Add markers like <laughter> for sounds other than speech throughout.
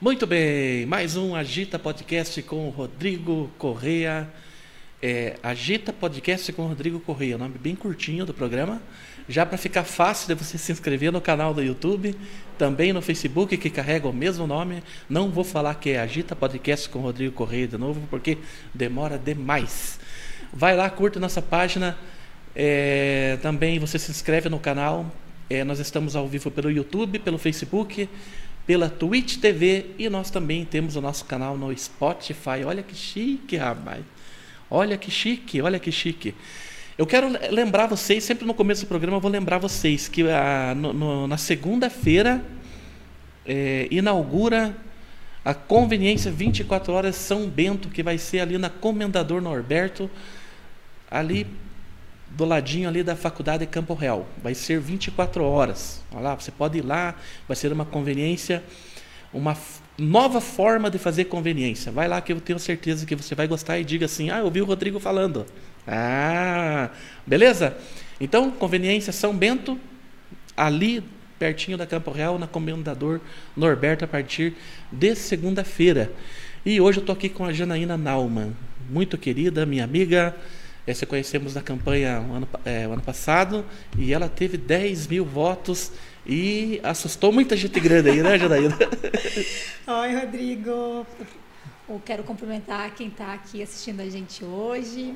Muito bem, mais um Agita Podcast com Rodrigo Correia. É, Agita Podcast com Rodrigo Correia, nome bem curtinho do programa. Já para ficar fácil de você <laughs> se inscrever no canal do YouTube, também no Facebook, que carrega o mesmo nome. Não vou falar que é Agita Podcast com Rodrigo Correia de novo, porque demora demais. Vai lá, curta nossa página. É, também você se inscreve no canal. É, nós estamos ao vivo pelo YouTube, pelo Facebook pela Twitch TV e nós também temos o nosso canal no Spotify. Olha que chique, rapaz. Olha que chique, olha que chique. Eu quero lembrar vocês, sempre no começo do programa eu vou lembrar vocês que a, no, no, na segunda-feira é, inaugura a Conveniência 24 Horas São Bento, que vai ser ali na Comendador Norberto, ali do ladinho ali da faculdade de Campo Real. Vai ser 24 horas. Olha lá, você pode ir lá, vai ser uma conveniência, uma nova forma de fazer conveniência. Vai lá que eu tenho certeza que você vai gostar e diga assim: "Ah, eu ouvi o Rodrigo falando". Ah, beleza? Então, conveniência São Bento, ali pertinho da Campo Real, na Comendador Norberto a partir de segunda-feira. E hoje eu estou aqui com a Janaína Nauman, muito querida, minha amiga, essa conhecemos na campanha o ano, é, ano passado e ela teve 10 mil votos e assustou muita gente grande aí, né, Janaína? <laughs> Oi, Rodrigo. Eu quero cumprimentar quem está aqui assistindo a gente hoje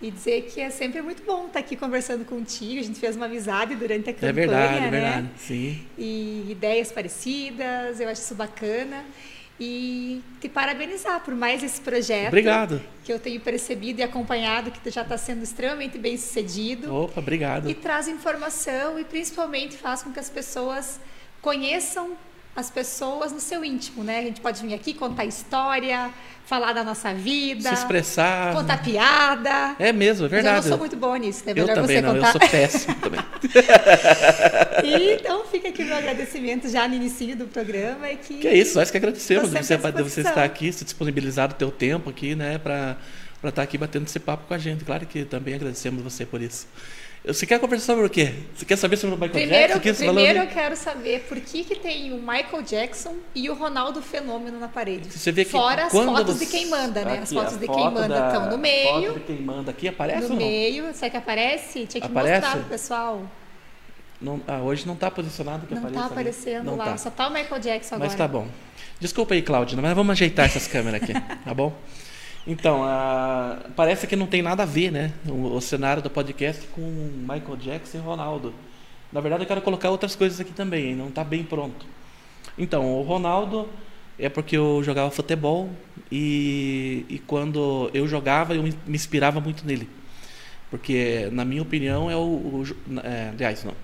e dizer que é sempre muito bom estar aqui conversando contigo. A gente fez uma amizade durante a campanha, é verdade, né? É verdade, sim. E ideias parecidas, eu acho isso bacana e te parabenizar por mais esse projeto. Obrigado. Que eu tenho percebido e acompanhado que já está sendo extremamente bem sucedido. Opa, obrigado. E traz informação e principalmente faz com que as pessoas conheçam as pessoas no seu íntimo, né? A gente pode vir aqui contar história, falar da nossa vida, se expressar, contar piada. É mesmo, é verdade. Mas eu não sou muito boa nisso, né? Melhor eu também você não, contar. eu sou péssimo também. e, <laughs> então fica aqui meu agradecimento já no início do programa e que Que é isso, nós que agradecemos de você, de você estar aqui, se disponibilizar o teu tempo aqui, né, para para estar aqui batendo esse papo com a gente. Claro que também agradecemos você por isso. Você quer conversar sobre o quê? Você quer saber sobre o Michael primeiro, Jackson? Primeiro eu quero saber por que, que tem o Michael Jackson e o Ronaldo Fenômeno na parede. Você vê que Fora as fotos você... de quem manda, né? Aqui, as fotos de foto quem manda da... estão no meio. Foto de quem manda aqui aparece No ou não? meio. Será que aparece? Tinha que Aparece? mostrar pro pessoal. Não, ah, hoje não está posicionado que Não apareça tá ali. aparecendo Não lá. tá. Só tá o Michael Jackson agora. Mas tá bom. Desculpa aí, Cláudia, mas vamos ajeitar essas câmeras aqui, <laughs> tá bom? Então, ah, parece que não tem nada a ver, né? O, o, cenário do podcast com Michael Jackson e Ronaldo. Na verdade, eu quero colocar outras coisas aqui também, não está bem pronto. Então, o Ronaldo é porque eu jogava futebol e, e quando eu jogava, eu me, me inspirava muito nele. Porque, na minha opinião, é o. o é, aliás, não,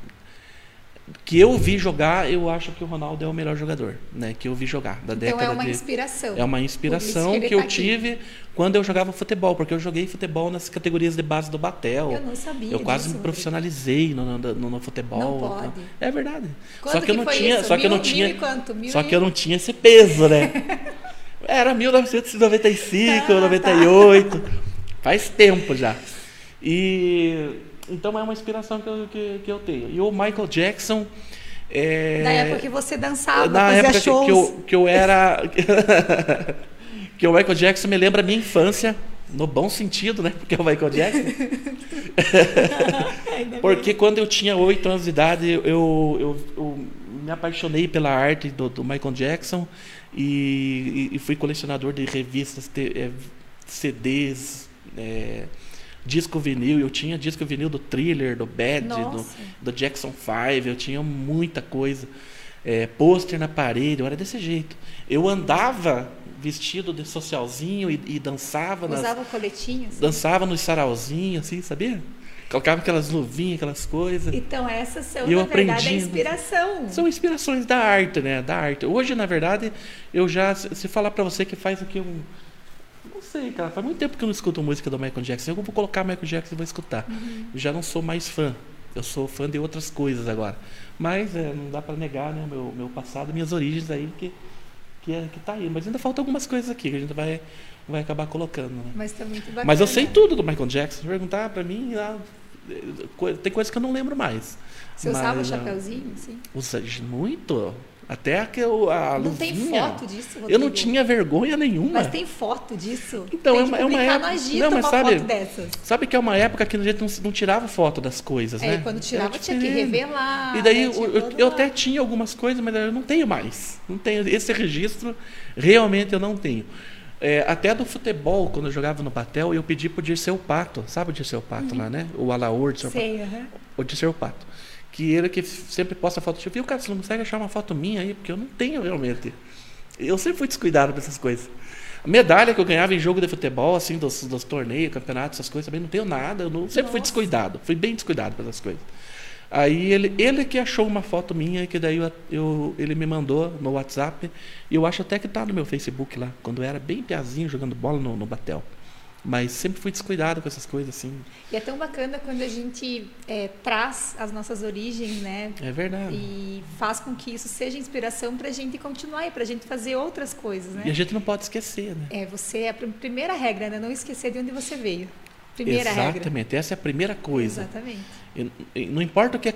que eu vi jogar, eu acho que o Ronaldo é o melhor jogador, né? Que eu vi jogar da então década é uma de... inspiração. É uma inspiração que, que eu tá tive aqui. quando eu jogava futebol, porque eu joguei futebol nas categorias de base do Batel. Eu não sabia. Eu quase disso, me profissionalizei no, no, no, no futebol. Não pode. Então. É verdade. Quanto só que, eu não tinha, isso? só que eu não Mil- tinha, mil? Mil só e- que eu não tinha esse peso, né? <laughs> Era 1995, Ah, tá. 98. Faz tempo já. E então é uma inspiração que eu, que, que eu tenho. E o Michael Jackson é, Na época que você dançava, na fazia época que, shows. que eu, que eu era. <laughs> que o Michael Jackson me lembra a minha infância, no bom sentido, né? Porque é o Michael Jackson. <laughs> Porque quando eu tinha oito anos de idade, eu, eu, eu me apaixonei pela arte do, do Michael Jackson e, e- fui colecionador de revistas, te- CDs, eh, disco vinil. Eu tinha disco vinil do Thriller, do Bad, do, do Jackson 5, eu tinha muita coisa. É, pôster na parede, eu era desse jeito. Eu andava vestido de socialzinho e, e dançava nas, Usava o coletinho. assim. dançava nos sarauzinhos, assim, sabia? Colocava aquelas luvinhas, aquelas coisas. Então essas são, eu na verdade, a aprendi- inspiração. São inspirações da arte, né? Da arte. Hoje, na verdade, eu já se falar pra você que faz aqui um não sei, cara, faz muito tempo que eu não escuto música do Michael Jackson. Eu vou colocar Michael Jackson e vou escutar. Eu já não sou mais fã. Eu sou fã de outras coisas agora. Mas é, não dá pra negar, né, meu meu passado, minhas origens aí que que é, que tá aí, mas ainda faltam algumas coisas aqui que a gente vai vai acabar colocando, né? Mas tá muito bacana. Mas eu sei tudo do Michael Jackson. Se perguntar pra mim, ah, co- tem coisas que eu não lembro mais. Você usava o Mas, ah, chapeuzinho, assim? Usa muito. Até que eu, a Não tem foto disso, Rodrigo? Eu não tinha vergonha nenhuma. Mas tem foto disso? Então, tem é uma- é uma época- Não, mas sabe-. Sabe que é uma época que a gente não, não tirava foto das coisas, É, né? quando tirava tinha que revelar. E daí né? Eu, eu- eu até tinha algumas coisas, mas eu não tenho mais. Não tenho esse registro, realmente eu não tenho. É, até do futebol, quando eu jogava no Batel, eu pedi pro Dirceu Pato, sabe o Dirceu Pato lá, né? O Alaor, Dirceu Pato. Sei, aham. o Dirceu Pato. Que ele que sempre posta foto de viu, cara, você não consegue achar uma foto minha aí, porque eu não tenho realmente. Eu sempre fui descuidado com essas coisas. A medalha que eu ganhava em jogo de futebol, assim, dos, dos torneios, campeonatos, essas coisas, também não tenho nada. Eu não, sempre fui descuidado, fui bem descuidado com essas coisas. Aí ele, ele que achou uma foto minha, que daí eu, eu- ele me mandou no WhatsApp, e eu acho até que tá no meu Facebook lá, quando eu era bem piazinho jogando bola no, no Batel. Mas sempre fui descuidado com essas coisas, assim. E é tão bacana quando a gente é, traz as nossas origens, né? É verdade. E faz com que isso seja inspiração para a gente continuar e para a gente fazer outras coisas, né? E a gente não pode esquecer, né? É, você é a prim- primeira regra, né? Não esquecer de onde você veio. Primeira regra. Exatamente, essa é a primeira coisa. Exatamente. Não importa o que,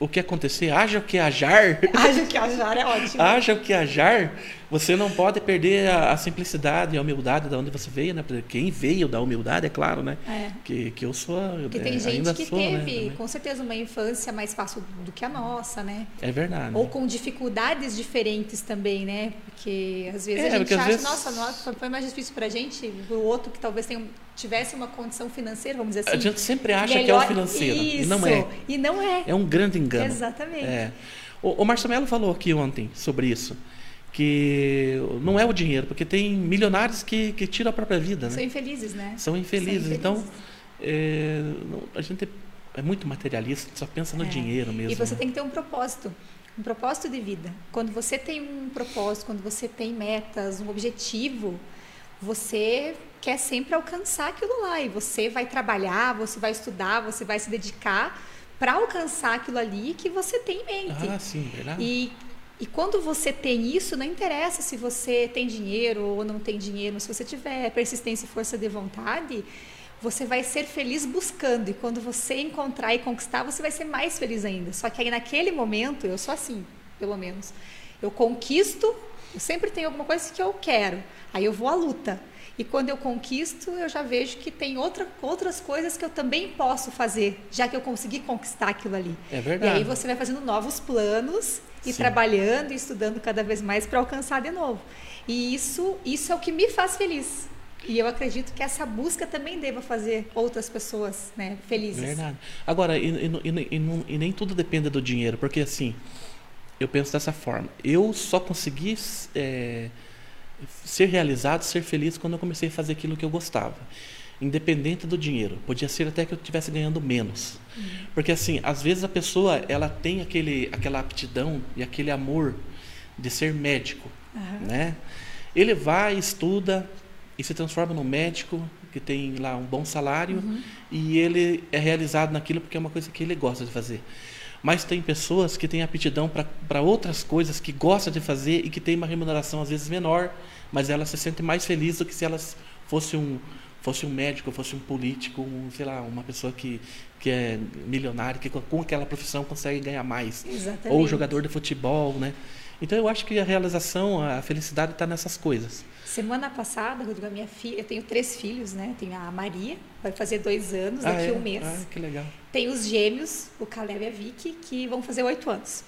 o que acontecer, haja o que ajar, Acho que a Jara é ótima. haja o que ajar, <laughs> você não pode perder a, a simplicidade e a humildade da onde você veio, né? Porque quem veio da humildade, é claro, né? É. Que, que eu sou. Porque é, tem gente ainda que sou, né, teve, também. com certeza, uma infância mais fácil do que a nossa, né? É verdade. Ou com dificuldades diferentes também, né? Porque às vezes É, a gente acha, vezes- nossa, nossa, foi mais difícil pra gente, o outro que talvez tenha, tivesse uma condição financeira, vamos dizer a assim. gente sempre acha que é melhor- o financeiro. Isso. E não é. E não é. É um grande engano. Exatamente. É. O, o Marcelo falou aqui ontem sobre isso. Que não é o dinheiro, porque tem milionários que, que tiram a própria vida, né? São infelizes, né? São infelizes. São Então, infelizes. é, não- a gente é muito materialista, só pensa no É. dinheiro mesmo. E você né? tem que ter um propósito, um propósito de vida. Quando você tem um propósito, quando você tem metas, um objetivo, você quer sempre alcançar aquilo lá e você vai trabalhar, você vai estudar, você vai se dedicar para alcançar aquilo ali que você tem em mente. Ah, sim, verdade. E, e quando você tem isso, não interessa se você tem dinheiro ou não tem dinheiro, se você tiver persistência e força de vontade, você vai ser feliz buscando. E quando você encontrar e conquistar, você vai ser mais feliz ainda. Só que aí naquele momento, eu sou assim, pelo menos. Eu conquisto, eu sempre tenho alguma coisa que eu quero. Aí eu vou à luta. E quando eu conquisto, eu já vejo que tem outra, outras coisas que eu também posso fazer, já que eu consegui conquistar aquilo ali. É E verdade. aí você vai fazendo novos planos e Sim. trabalhando e estudando cada vez mais para alcançar de novo. E isso, isso é o que me faz feliz. E eu acredito que essa busca também deva fazer outras pessoas né, felizes. Verdade. Agora, e, e- e- e não- nem tudo depende do dinheiro, porque assim, eu penso dessa forma. Eu só consegui é, ser realizado, ser feliz quando eu comecei a fazer aquilo que eu gostava. Independente do dinheiro. Podia ser até que eu estivesse ganhando menos. Porque assim, às vezes a pessoa ela tem aquele, aquela aptidão e aquele amor de ser médico. Aham. né? Ele vai, estuda e se transforma num médico que tem lá um bom salário e ele é realizado naquilo porque é uma coisa que ele gosta de fazer. Mas tem pessoas que têm aptidão para outras coisas que gosta de fazer e que tem uma remuneração às vezes menor, mas ela se sente mais feliz do que se elas fosse um fosse um médico, fosse um político, um, sei lá, uma pessoa que que é milionária, que com- aquela profissão consegue ganhar mais Exatamente. ou jogador de futebol, né? Então eu acho que a realização, a felicidade está nessas coisas. Semana passada, Rodrigo, a minha filha, eu tenho três filhos, né? Tenho a Maria, vai fazer dois anos Ah, daqui a é? um mês. Ah, que legal. Tem os gêmeos, o Caleb e a Vicky, que vão fazer oito anos.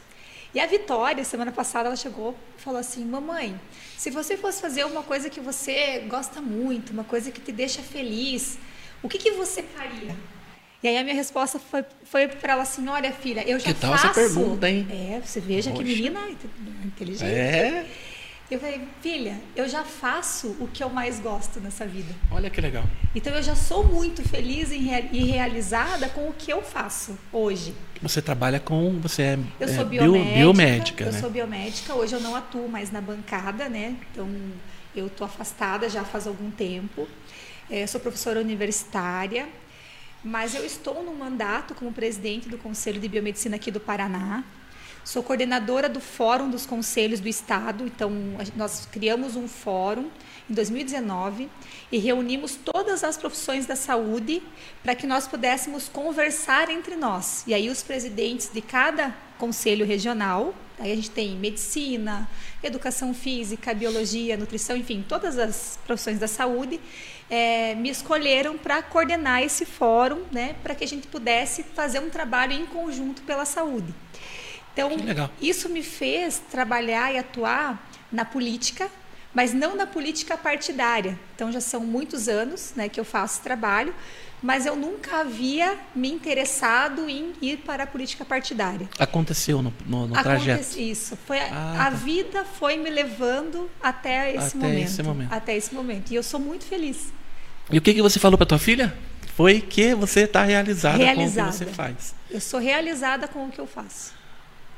E a Vitória, semana passada, ela chegou e falou assim: Mamãe, se você fosse fazer uma coisa que você gosta muito, uma coisa que te deixa feliz, o que, que você faria? E aí a minha resposta foi, foi para ela assim: Olha, filha, eu já Que tal faço. essa pergunta, hein? É, você veja que Poxa. menina inteligente. É? Eu falei: Filha, eu já faço o que eu mais gosto nessa vida. Olha que legal. Então eu já sou muito feliz e rea- realizada com o que eu faço hoje. Você trabalha com. Você é, Eu é sou bio- biomédica. biomédica, eu né? sou biomédica. Hoje eu não atuo mais na bancada, né? Então eu estou afastada já faz algum tempo. Eh, sou professora universitária, mas eu estou no mandato como presidente do Conselho de Biomedicina aqui do Paraná. Sou coordenadora do Fórum dos Conselhos do Estado. Então nós criamos um fórum em 2019 e reunimos todas as profissões da saúde para que nós pudéssemos conversar entre nós. E aí os presidentes de cada conselho regional. Aí a gente tem medicina, educação física, biologia, nutrição, enfim, todas as profissões da saúde é, me escolheram para coordenar esse fórum, né, para que a gente pudesse fazer um trabalho em conjunto pela saúde. Então, isso me fez trabalhar e atuar na política, mas não na política partidária. Então, já são muitos anos né, que eu faço esse trabalho, mas eu nunca havia me interessado em ir para a política partidária. Aconteceu no, no, no trajeto? Isso. Foi, ah, a tá. vida foi me levando até esse até momento. Esse momento. Até esse momento. E eu sou muito feliz. E o que, que você falou para tua filha? Foi que você está realizada, realizada, com o que você faz. Eu sou realizada com o que eu faço.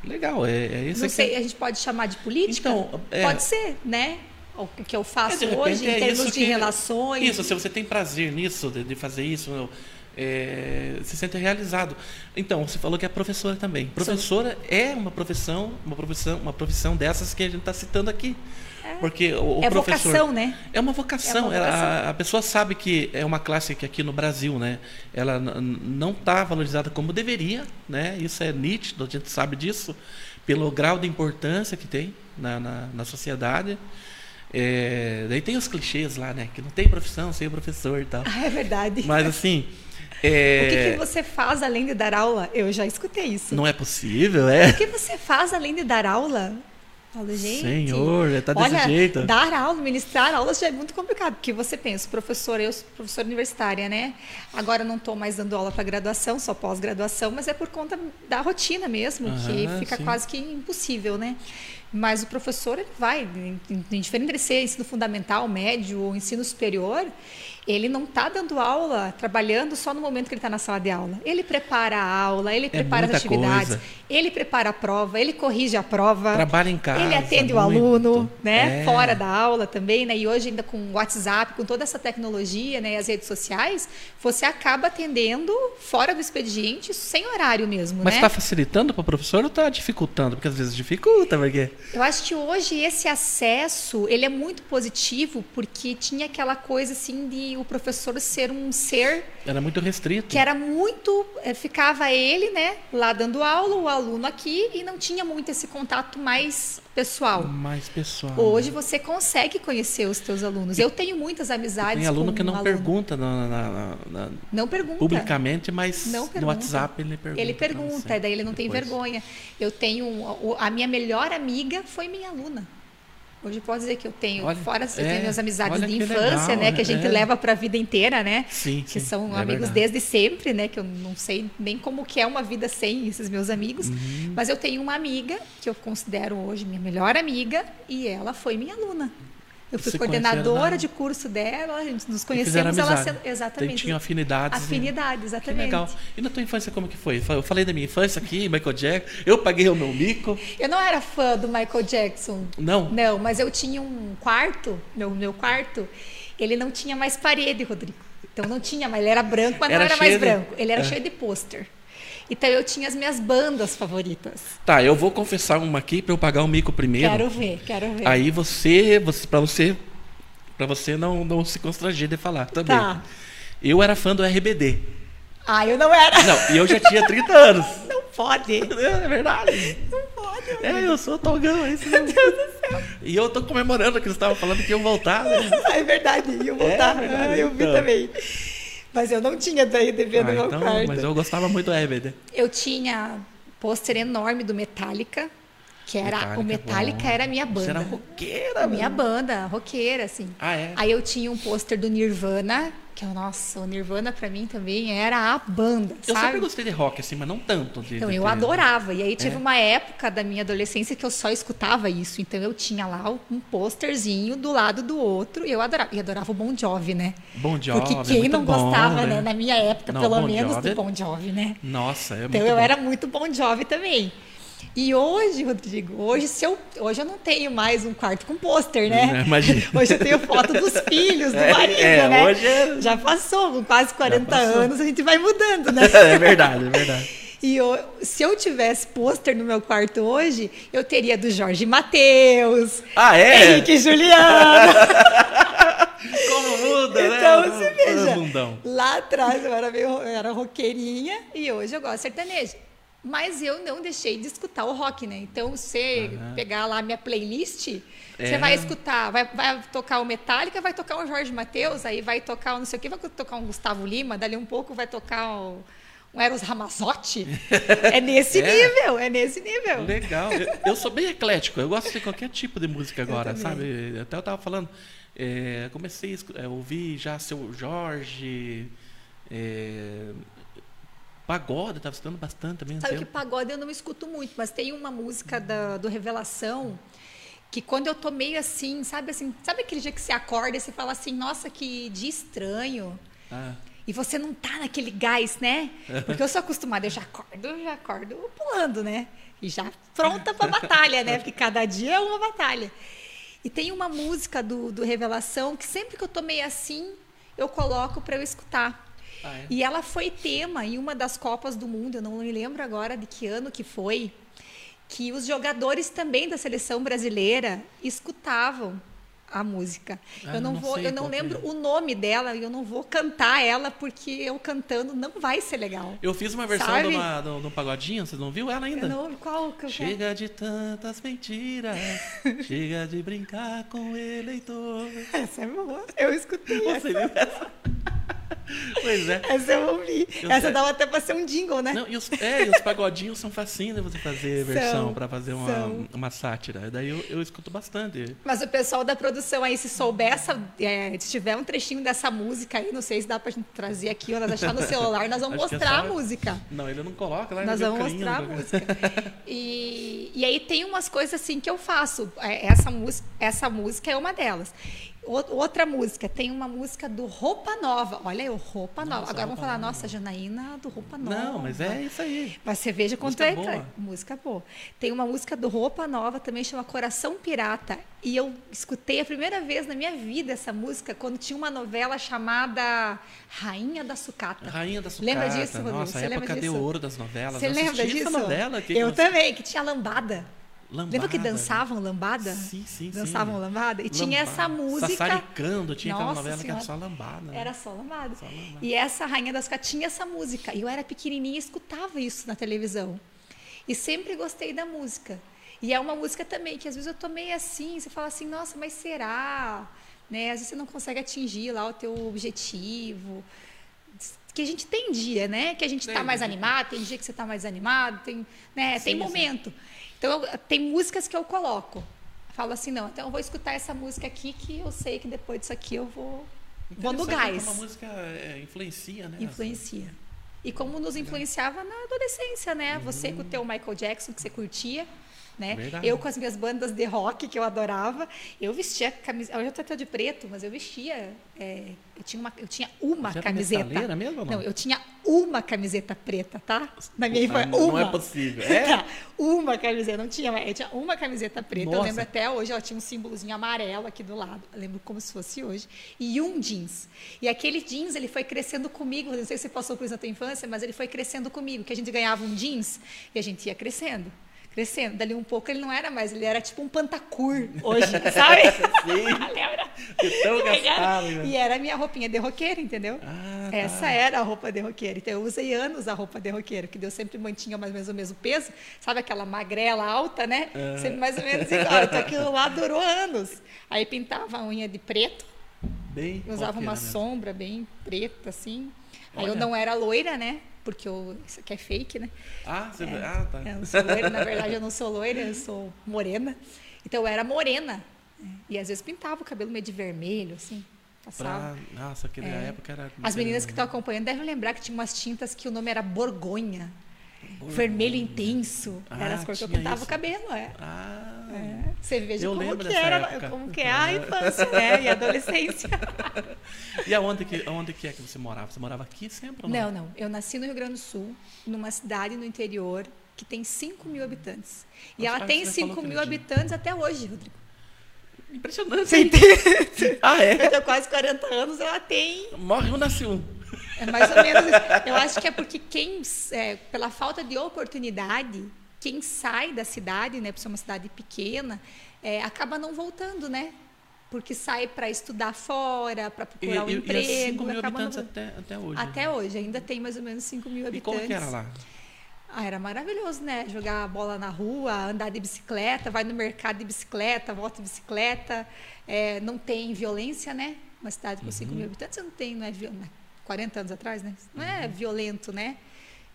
Legal, é, é isso. Não sei, a gente pode chamar de política? Então, é, pode ser, né? O que eu faço é, hoje em é termos de que, relações. Isso, se você tem prazer nisso, de, de fazer isso, é, se sente realizado. Então, você falou que é professora também. Professora é uma profissão, uma profissão, uma profissão dessas que a gente está citando aqui. É. Porque o, o é professor vocação, né? É uma vocação. É uma vocação. A, a, pessoa sabe que é uma classe que aqui no Brasil, né? Ela não está valorizada como deveria, né? Isso é nítido, a gente sabe disso pelo grau de importância que tem na, na, na sociedade. É, daí tem os clichês lá, né? Que não tem profissão sem o professor e tal. <laughs> Ah, é verdade. Mas assim. É... O que, que, você faz além de dar aula? Eu já escutei isso. Não é possível, é? O que você faz além de dar aula? Falo, gente. Senhor, tá desse olha, jeito. Dar aula, ministrar aulas já é muito complicado, porque você pensa, professora, eu sou professora universitária, né? Agora não estou mais dando aula para graduação, só pós-graduação, mas é por conta da rotina mesmo, que fica sim. quase que impossível, né? Mas o professor ele vai, indiferente de ser ensino fundamental, médio ou ensino superior, ele não está dando aula, trabalhando só no momento que ele está na sala de aula. Ele prepara a aula, ele é prepara as atividades, coisa. ele prepara a prova, ele corrige a prova. Trabalha em casa. Ele atende muito. o aluno, né? É. Fora da aula também, né? E hoje ainda com o WhatsApp, com toda essa tecnologia, né? E as redes sociais, você acaba atendendo fora do expediente, sem horário mesmo, Mas está né? facilitando para o professor ou está dificultando? Porque às vezes dificulta, porque... Eu acho que hoje esse acesso, ele é muito positivo, porque tinha aquela coisa assim de o professor ser um ser era muito restrito. que era muito é, ficava ele né lá dando aula o aluno aqui e não tinha muito esse contato mais pessoal. Mais pessoal hoje você consegue conhecer os teus alunos. Eu tenho muitas amizades tem aluno que não aluno. pergunta na, na, na, não pergunta. publicamente mas no WhatsApp ele pergunta ele pergunta daí ele não depois. tem vergonha. Eu tenho a minha melhor amiga foi minha aluna Hoje posso dizer que eu tenho, olha, fora eu é, tenho minhas amizades de infância, legal, né, que a gente é. leva para a vida inteira, né? Sim, que sim, são é amigos verdade. desde sempre, né? Que eu não sei nem como que é uma vida sem esses meus amigos, uhum. mas eu tenho uma amiga que eu considero hoje minha melhor amiga e ela foi minha aluna. Eu fui coordenadora de curso dela, a gente nos conhecemos ela exatamente. Tinha afinidades. Afinidades, exatamente. Que legal. E na tua infância como que foi? Eu falei da minha infância aqui, Michael Jackson. Eu paguei o meu mico. Eu não era fã do Michael Jackson. Não. Não, mas eu tinha um quarto, meu meu quarto, ele não tinha mais parede, Rodrigo. Então não tinha, mas ele era branco, mas era não era mais de... branco. Ele era é. cheio de pôster. Então eu tinha as minhas bandas favoritas. Tá, eu vou confessar uma aqui para eu pagar o mico primeiro. Quero ver, quero ver. Aí você, você para você para você não, não se constranger de falar também. Tá. Eu era fã do RBD. Ah, eu não era. Não, e eu já tinha 30 anos. <laughs> Não pode. É, verdade. Não pode. É, eu sou togão, é isso. Meu Deus do céu. E eu tô comemorando que eles estavam falando que iam voltar. Né? <laughs> É verdade, iam voltar. É verdade, ah, eu então. vi também. Mas eu não tinha daí DV ah, no meu então, quarto. Mas eu gostava muito do RBD. Eu tinha pôster enorme do Metallica. Que era Metallica, o Metallica era a minha banda. Você era roqueira, Minha banda, roqueira, assim. Ah, é? Aí eu tinha um pôster do Nirvana, que nossa, o Nirvana para mim também era a banda, Eu sabe? sempre gostei de rock, assim, mas não tanto. De, então, eu ter... adorava. E aí teve é. uma época da minha adolescência que eu só escutava isso. Então eu tinha lá um pôsterzinho do lado do outro e eu adorava. E adorava o Bon Jovi, né? Bon Jovi, Porque quem é não bom, gostava, né? né? Na minha época, não, pelo bon menos, Jovi... do Bon Jovi, né? Nossa, é Então eu bom. era muito Bon Jovi também. E hoje, Rodrigo, hoje, se eu, hoje eu não tenho mais um quarto com pôster, né? É, imagina. <laughs> Hoje eu tenho foto dos filhos, do é, marido, é, né? Hoje é... Já passou, com quase 40 anos a gente vai mudando, né? <laughs> é verdade, é verdade. E eu, se eu tivesse pôster no meu quarto hoje, eu teria do Jorge Mateus, ah, é? Henrique Juliano. <laughs> Como muda, então, né? Então, você veja, lá atrás eu era, meio, eu era roqueirinha e hoje eu gosto de sertanejo. Mas eu não deixei de escutar o rock, né? Então, você Aham. pegar lá a minha playlist, É. você vai escutar, vai, vai tocar o Metallica, vai tocar o Jorge Mateus, aí vai tocar o não sei o que, vai tocar um Gustavo Lima, dali um pouco vai tocar o, um Eros Ramazzotti. <laughs> É nesse É. nível, é nesse nível. Legal. Eu, eu sou bem eclético. Eu gosto de qualquer tipo de música agora, sabe? Até eu tava falando. é, comecei a é, ouvir já seu Jorge. É, pagode, eu tava escutando bastante também. Sabe que pagode eu não escuto muito, mas tem uma música da, do Revelação que quando eu tô meio assim, sabe assim, sabe aquele dia que você acorda e você fala assim, nossa, que dia estranho. Ah, E você não tá naquele gás, né? Porque eu sou acostumada, eu já acordo, já acordo pulando, né? E já pronta pra batalha, né? Porque cada dia é uma batalha. E tem uma música do, do Revelação que sempre que eu tô meio assim, eu coloco para eu escutar. Ah, é? E ela foi tema em uma das Copas do Mundo, eu não me lembro agora de que ano que foi, que os jogadores também da seleção brasileira escutavam a música. Ah, eu não, não vou, eu não é. lembro o nome dela e eu não vou cantar ela porque eu cantando não vai ser legal. Eu fiz uma versão de uma, do, do pagodinho, você não viu ela ainda? Não, qual que eu quero? Chega de tantas mentiras, <laughs> chega de brincar com o eleitor. Essa é boa. Eu escutei essa. Você viu essa? Pois é. Essa eu ouvi. Eu essa sei. dava até pra ser um jingle, né? Não, e, os, é, e os pagodinhos são facinhos de você fazer versão São, para fazer uma, são. uma sátira. Daí eu, eu escuto bastante. Mas o pessoal da produção aí, se souber, essa, é, se tiver um trechinho dessa música aí, não sei se dá pra gente trazer aqui ou nós deixar no celular, nós vamos Acho é mostrar só- a música. Não, ele não coloca lá. Nós vamos mostrar a coloca. música. E, e aí tem umas coisas assim que eu faço. É, Essa essa música é uma delas. Outra música, tem uma música do Roupa Nova. Olha aí, o Roupa Nova. Nossa, Agora vamos falar, Nova. nossa, Janaína do Roupa Nova. Não, mas é isso aí. Mas você veja quanto é boa. música boa. Tem uma música do Roupa Nova também chama Coração Pirata e eu escutei a primeira vez na minha vida essa música quando tinha uma novela chamada Rainha da Sucata. Rainha da Sucata. Lembra disso, Rodrigo? Nossa, Você época lembra disso? ouro das novelas. Você eu lembra disso? novela. Que eu você- também, que tinha lambada. Lambada. Lembra que dançavam lambada? Sim, sim, sim. Dançavam lambada? E tinha Lambada. essa música. Sassaricando, tinha aquela Nossa novela que era só Senhora. lambada. né? Era só lambada. Só lambada. E essa Rainha das Sucata tinha essa música. E eu era pequenininha e escutava isso na televisão. E sempre gostei da música. E é uma música também que às vezes eu tô meio assim, você fala assim, nossa, mas será? Né? Às vezes você não consegue atingir lá o teu objetivo. Que a gente tem dia, né? Que a gente está mais animado, tem dia que você está mais animado, tem, né? Sim, tem sim. momento. Então, eu- tem músicas que eu coloco. Falo assim, não, então eu vou escutar essa música aqui que eu sei que depois disso aqui eu vou, vou no gás. como a música é, influencia, né? Influencia. E como nos influenciava na adolescência, né? Você com o teu Michael Jackson, que você curtia, né? Verdade. Eu com as minhas bandas de rock, que eu adorava. Eu vestia camiseta... Hoje eu tô de preto, mas eu vestia... é, eu, tinha uma, eu tinha uma era camiseta. mesmo ou não? eu tinha uma camiseta preta, tá? Na minha Ah, infância, não uma. <laughs> é possível. É? Tá, uma camiseta, não tinha, eu tinha uma camiseta preta. Eu Nossa. lembro até hoje, ela tinha um símbolozinho amarelo aqui do lado. Eu lembro como se fosse hoje. E um jeans. E aquele jeans, ele foi crescendo comigo. Não sei se você passou por isso na tua infância, mas ele foi crescendo comigo. Que a gente ganhava um jeans e a gente ia crescendo. Crescendo. Dali um pouco ele não era mais, ele era tipo um pantacur hoje, <laughs> sabe? Sim. Lembra? Tão E era- gastado, né? E era a minha roupinha de roqueiro, entendeu? Ah, tá. Essa era a roupa de roqueiro. Então eu usei anos a roupa de roqueiro, que eu sempre mantinha mais ou menos o mesmo peso. Sabe aquela magrela alta, né? Sempre mais ou menos igual. Então aquilo lá durou anos. Aí pintava a unha de preto, Bem usava uma mesmo. sombra bem preta, assim. Aí eu Olha. não era loira, né? Porque eu, isso aqui é fake, né? Ah, você... ah, tá. Eu não sou loira, na verdade eu não sou loira, eu sou morena. Então eu era morena. né? E às vezes pintava o cabelo meio de vermelho, assim. Passava. Pra... Nossa, aquela É. época era... As meninas que estão acompanhando devem lembrar que tinha umas tintas que o nome era Borgonha. Vermelho intenso. Ah, era as cores que eu pintava isso. o cabelo, é. Ah, É. Você veja como que era, época. como que é a infância, né? E a adolescência. <laughs> E aonde que, aonde que é que você morava? Você morava aqui sempre ou não? Não, não. Eu nasci no Rio Grande do Sul, numa cidade no interior que tem 5 mil habitantes. E Nossa, ela ah, tem você 5 falou que mil habitantes até hoje, Rodrigo. Impressionante. Você entende? Ah, é? Eu tenho quase 40 anos, ela tem Morre um, nasce um. É mais ou menos isso. Eu acho que é porque quem, é, pela falta de oportunidade, quem sai da cidade, né, por ser uma cidade pequena, é, acaba não voltando, né? Porque sai para estudar fora, para E, procurar um e, e emprego. é 5 mil acaba não habitantes voltando. até, até hoje. Até hoje, ainda tem mais ou menos 5 mil E habitantes. como que era lá? Ah, era maravilhoso, né? Jogar bola na rua, andar de bicicleta, vai no mercado de bicicleta, volta de bicicleta. É, não tem violência, né? Uma cidade com uhum. 5 mil habitantes, não tem, não é 40 anos atrás, né? Não é uhum. violento, né?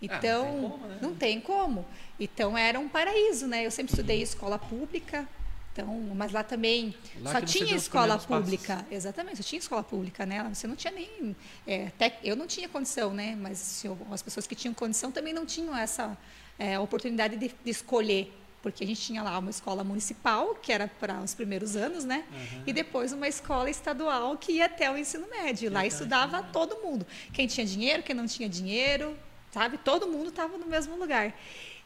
Então, ah, não, tem como, né? não tem como. Então, era um paraíso, né? Eu sempre estudei uhum. escola pública, então, mas lá também lá só tinha escola pública. Passos. Exatamente, só tinha escola pública, né? Você não tinha nem. É, até, eu não tinha condição, né? Mas assim, as pessoas que tinham condição também não tinham essa é, oportunidade de, de, escolher. Porque a gente tinha lá uma escola municipal, que era para os primeiros anos, né? Uhum. E depois uma escola estadual que ia até o ensino médio. Lá estudava todo mundo. Quem tinha dinheiro, quem não tinha dinheiro, sabe? Todo mundo estava no mesmo lugar.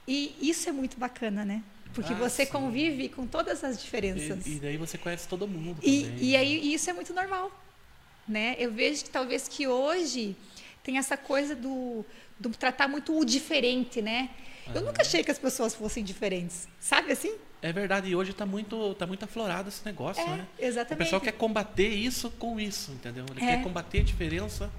E isso é muito bacana, né? Porque ah, você sim. convive com todas as diferenças. E, e, daí você conhece todo mundo. E, e aí isso é muito normal. Né? Eu vejo que talvez que hoje tem essa coisa do, do tratar muito o diferente, né? Uhum. Eu nunca achei que as pessoas fossem diferentes. Sabe assim? É verdade, e hoje está muito, tá muito aflorado esse negócio, é, né? Exatamente. O pessoal quer combater isso com isso, entendeu? Ele é. quer combater a diferença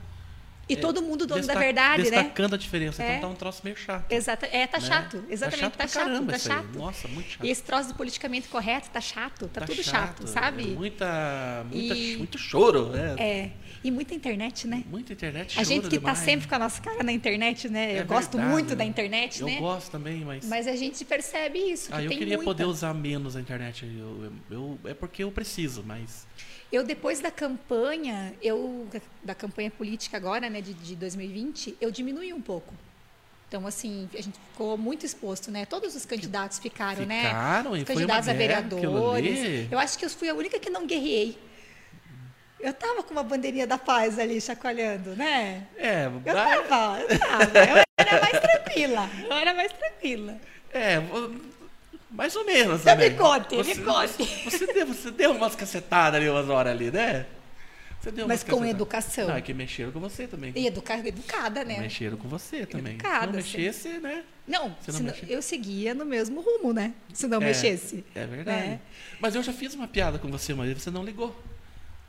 e é, todo mundo dono da verdade, destacando né? Destacando a diferença. Então é. tá um troço meio chato. Exato. É, tá né? chato. Exatamente. Tá chato. Tá chato. Tá chato. Nossa, muito chato. E esse troço do politicamente correto tá chato. Tá, tá tudo chato, chato sabe? Muita, muita, e... muito choro, né? É. E muita internet, né? Muita internet, A gente que demais. tá sempre com a nossa cara na internet, né? É eu gosto muito da internet, eu né? Eu gosto também, mas... Mas a gente percebe isso, que Ah, eu queria muita... poder usar menos a internet. Eu, eu, eu, é porque eu preciso, mas... Eu, depois da campanha, eu da campanha política agora, né, de, de 2020, eu diminui um pouco. Então, assim, a gente ficou muito exposto, né? Todos os candidatos ficaram, né? Ficaram, os candidatos a vereadores. Eu acho que eu fui a única que não guerrei. Eu tava com uma bandeirinha da paz ali chacoalhando, né? É, eu tava, eu tava. Eu era mais tranquila. Eu era mais tranquila. É, mais ou menos, né? Me conte, você, me conte. Você deu, você deu umas cacetadas ali umas horas ali, né? Mas com educação. Não, é que mexeram com você também. E educa, educada, né? Mexeram com você também. Educada. Se não mexesse, né? Não, não não, eu seguia no mesmo rumo, né? Se não é, mexesse. É verdade. É. Mas eu já fiz uma piada com você, mas você não ligou.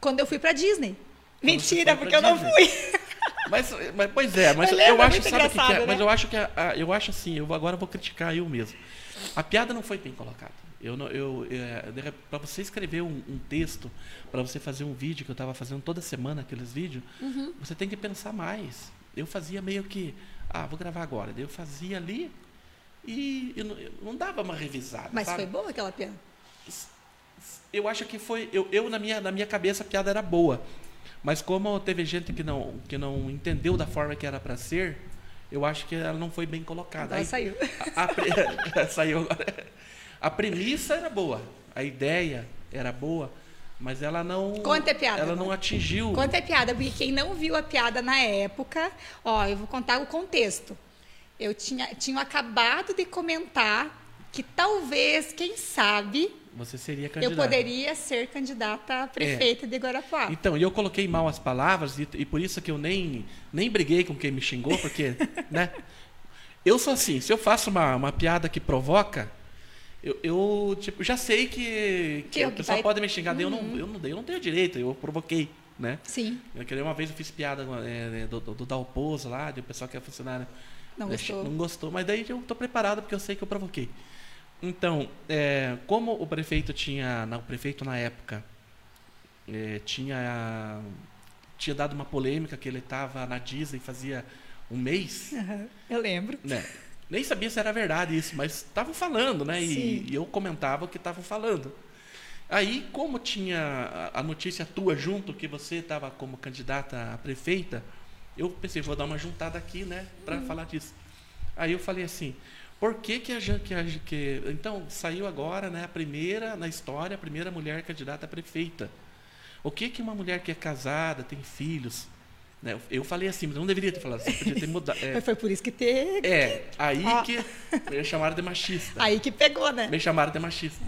Quando eu fui pra Disney. Quando Mentira, porque eu não fui. <laughs> Mas, mas, pois é, mas eu, eu acho, sabe que, que é? Né? Mas eu acho que a, a, eu acho assim, eu agora vou criticar eu mesmo. A piada não foi bem colocada. Eu, eu, eu é, para você escrever um, um texto, para você fazer um vídeo que eu estava fazendo toda semana aqueles vídeos, uhum. você tem que pensar mais. Eu fazia meio que, ah, vou gravar agora. Eu fazia ali e eu não, eu não dava uma revisada. Mas sabe? foi boa aquela piada? Eu acho que foi, eu, eu na minha na minha cabeça a piada era boa, mas como teve gente que não que não entendeu da forma que era para ser, eu acho que ela não foi bem colocada. Ela Aí, saiu. A, a, <laughs> saiu agora. A premissa era boa, a ideia era boa, mas ela não. Conta a piada. Ela não atingiu. Conta a piada, porque quem não viu a piada na época, ó, eu vou contar o contexto. Eu tinha, tinha acabado de comentar que talvez, quem sabe, você seria candidata. Eu poderia ser candidata a prefeita é. de Guarapuá. Então, e eu coloquei mal as palavras e, e, por isso que eu nem, nem briguei com quem me xingou, porque, <laughs> né? Eu sou assim, se eu faço uma, uma piada que provoca, eu, eu tipo, já sei que, que, que o pessoal vai... pode me xingar, uhum. eu, não, eu, não, eu não tenho direito, eu provoquei, né? Sim. Eu queria uma vez eu fiz piada é, do, do, do Dalpozo lá, do pessoal que é funcionário. Não gostou. Não gostou, mas daí eu estou preparado porque eu sei que eu provoquei. Então, é, como o prefeito tinha, o prefeito na época é, tinha tinha dado uma polêmica que ele estava na Disney fazia um mês. Uhum, eu lembro. Né? Nem sabia se era verdade isso, mas estavam falando, né? E, e, eu comentava o que estavam falando. Aí, como tinha a notícia tua junto, que você estava como candidata a prefeita, eu pensei, vou dar uma juntada aqui, né, para uhum. falar disso. Aí eu falei assim, por que, que, a, que, a, que Então, saiu agora né, a primeira, na história, a primeira mulher candidata a prefeita. O que, que uma mulher que é casada, tem filhos. Né, eu falei assim, mas não deveria ter falado assim, podia ter mudado. É, <laughs> foi por isso que ter. É, aí ah. que. Me chamaram de machista. Aí que pegou, né? Me chamaram de machista.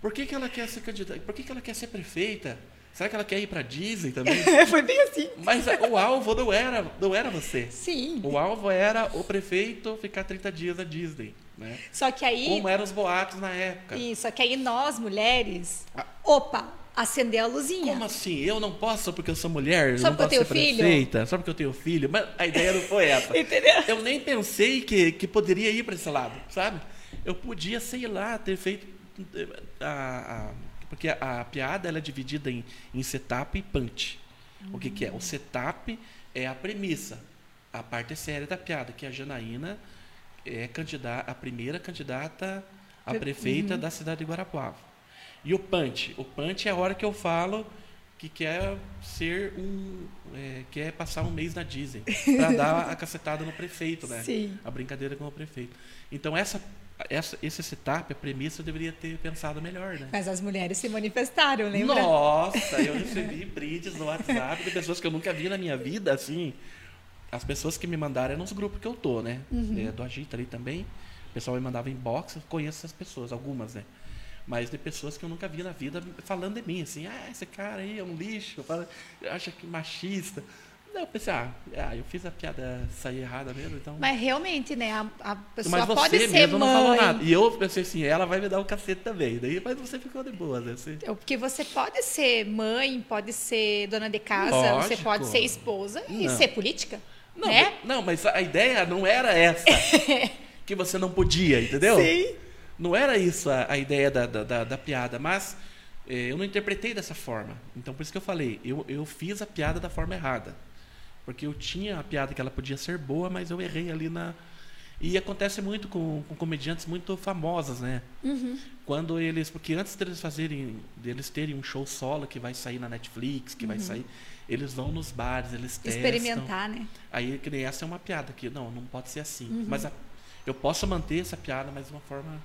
Por que, que ela quer ser candidata? Por que, que ela quer ser prefeita? Será que ela quer ir para Disney também? <laughs> Foi bem assim. Mas o alvo não era, não era você. Sim. O alvo era o prefeito ficar 30 dias na Disney. Né? Só que aí. Como eram os boatos na época. Isso, só que aí nós, mulheres. Ah. Opa! acender a luzinha. Como assim? Eu não posso porque eu sou mulher? Só porque eu tenho filho? prefeita? Só porque eu tenho filho? Mas a ideia não foi essa. <laughs> Entendeu? Eu nem pensei que, que poderia ir para esse lado, sabe? Eu podia, sei lá, ter feito. A, a- porque a, a piada ela é dividida em, em setup e punch. O que, que é? O setup é a premissa. A parte séria da piada, que a Janaína é candidata, a primeira candidata a Pre- prefeita da cidade de Guarapuava. E o punch? O punch é a hora que eu falo que quer ser um. é, quer passar um mês na Disney. Para <laughs> dar a cacetada no prefeito, né? Sim. A brincadeira com o prefeito. Então, essa, essa, esse setup, a premissa, eu deveria ter pensado melhor, né? Mas as mulheres se manifestaram, lembra? Nossa, eu <laughs> recebi brindes no WhatsApp de pessoas que eu nunca vi na minha vida, assim. As pessoas que me mandaram é nos grupos que eu tô, né? É, do Agita ali também. O pessoal me mandava inbox, eu conheço essas pessoas, algumas, né? Mas de pessoas que eu nunca vi na vida falando de mim, assim, ah, esse cara aí é um lixo, acha que machista. Não, eu pensei, ah, ah, eu fiz a piada sair errada mesmo, então. Mas realmente, né? A, a pessoa Mas você pode ser mesmo mãe. não falou nada. E eu pensei assim, ela vai me dar o cacete também. Daí, mas você ficou de boa, né? Você... É, Porque você pode ser mãe, pode ser dona de casa, você Lógico. pode ser esposa e Não. ser política. Não, né? não, mas a ideia não era essa. <laughs> que você não podia, entendeu? Sim. Não era isso a, a ideia da, da, da- da piada, mas eh, eu não interpretei dessa forma. Então, por isso que eu falei, eu, eu fiz a piada da forma errada. Porque eu tinha a piada que ela podia ser boa, mas eu errei ali na. E acontece muito com, com comediantes muito famosos, né? Uhum. Quando eles. Porque antes deles fazerem. deles terem um show solo que vai sair na Netflix, que vai sair. Eles vão nos bares, eles testam. Uhum. Experimentar, né? Aí, que nem essa é uma piada que não, não pode ser assim. Uhum. Mas a- eu posso manter essa piada, mas de uma forma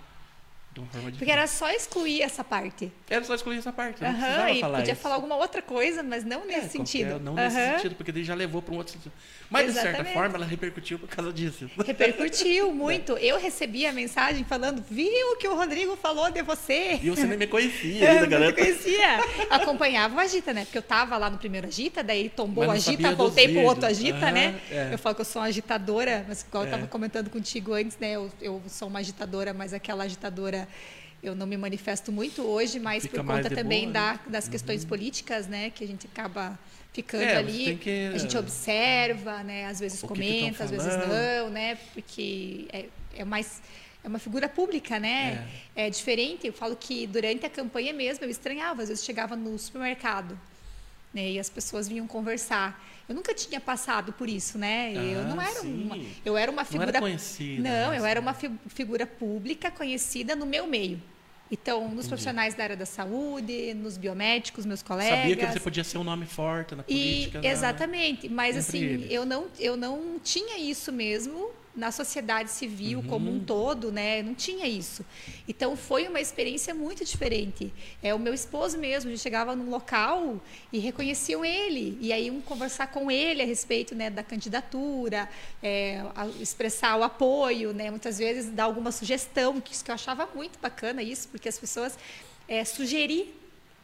Porque era só excluir essa parte. Era só escolher essa parte. eu Não Aham, precisava e falar podia isso. falar alguma outra coisa, mas não É, nesse sentido. qualquer- Não nesse Aham. sentido, porque daí já levou para um outro sentido. Mas, de certa Exatamente. forma, ela repercutiu por causa disso. <laughs> Repercutiu muito. Eu recebi a mensagem falando, viu que o Rodrigo falou de você. E você nem me conhecia <laughs> Eu ainda, não te garota. conhecia. Acompanhava o Agita, né? Porque eu tava lá no primeiro Agita, daí tombou o não Agita, voltei pro outro vídeos. Agita, Aham, né? é. Eu falo que eu sou uma agitadora, mas igual eu É. tava comentando contigo antes, né? Eu, eu sou uma agitadora, mas aquela agitadora eu não me manifesto muito hoje, mas Fica por conta também boa, da, né? das questões políticas, né? Que a gente acaba ficando É, ali. que- A gente observa, né? Às vezes O comenta, às vezes não, né? Porque é, é mais é uma figura pública, né? É. diferente. Eu falo que durante a campanha mesmo eu estranhava, às vezes chegava no supermercado, né? E as pessoas vinham conversar. Eu nunca tinha passado por isso, né? eu Ah, não era sim. uma, eu era uma Não figura era conhecida. não, né? eu era uma fi- figura pública conhecida no meu meio. Então, nos profissionais da área da saúde, nos biomédicos, meus colegas. Sabia que você podia ser um nome forte na E política. né? exatamente, mas assim, eles. eu não eu não tinha isso mesmo na sociedade civil Uhum. como um todo, né? Não tinha isso. Então foi uma experiência muito diferente. É o meu esposo mesmo, a gente chegava num local e reconheciam ele e aí um conversar com ele a respeito, né, da candidatura, é, a- expressar o apoio, né? Muitas vezes dar alguma sugestão, que isso que eu achava muito bacana isso, porque as pessoas é, sugerir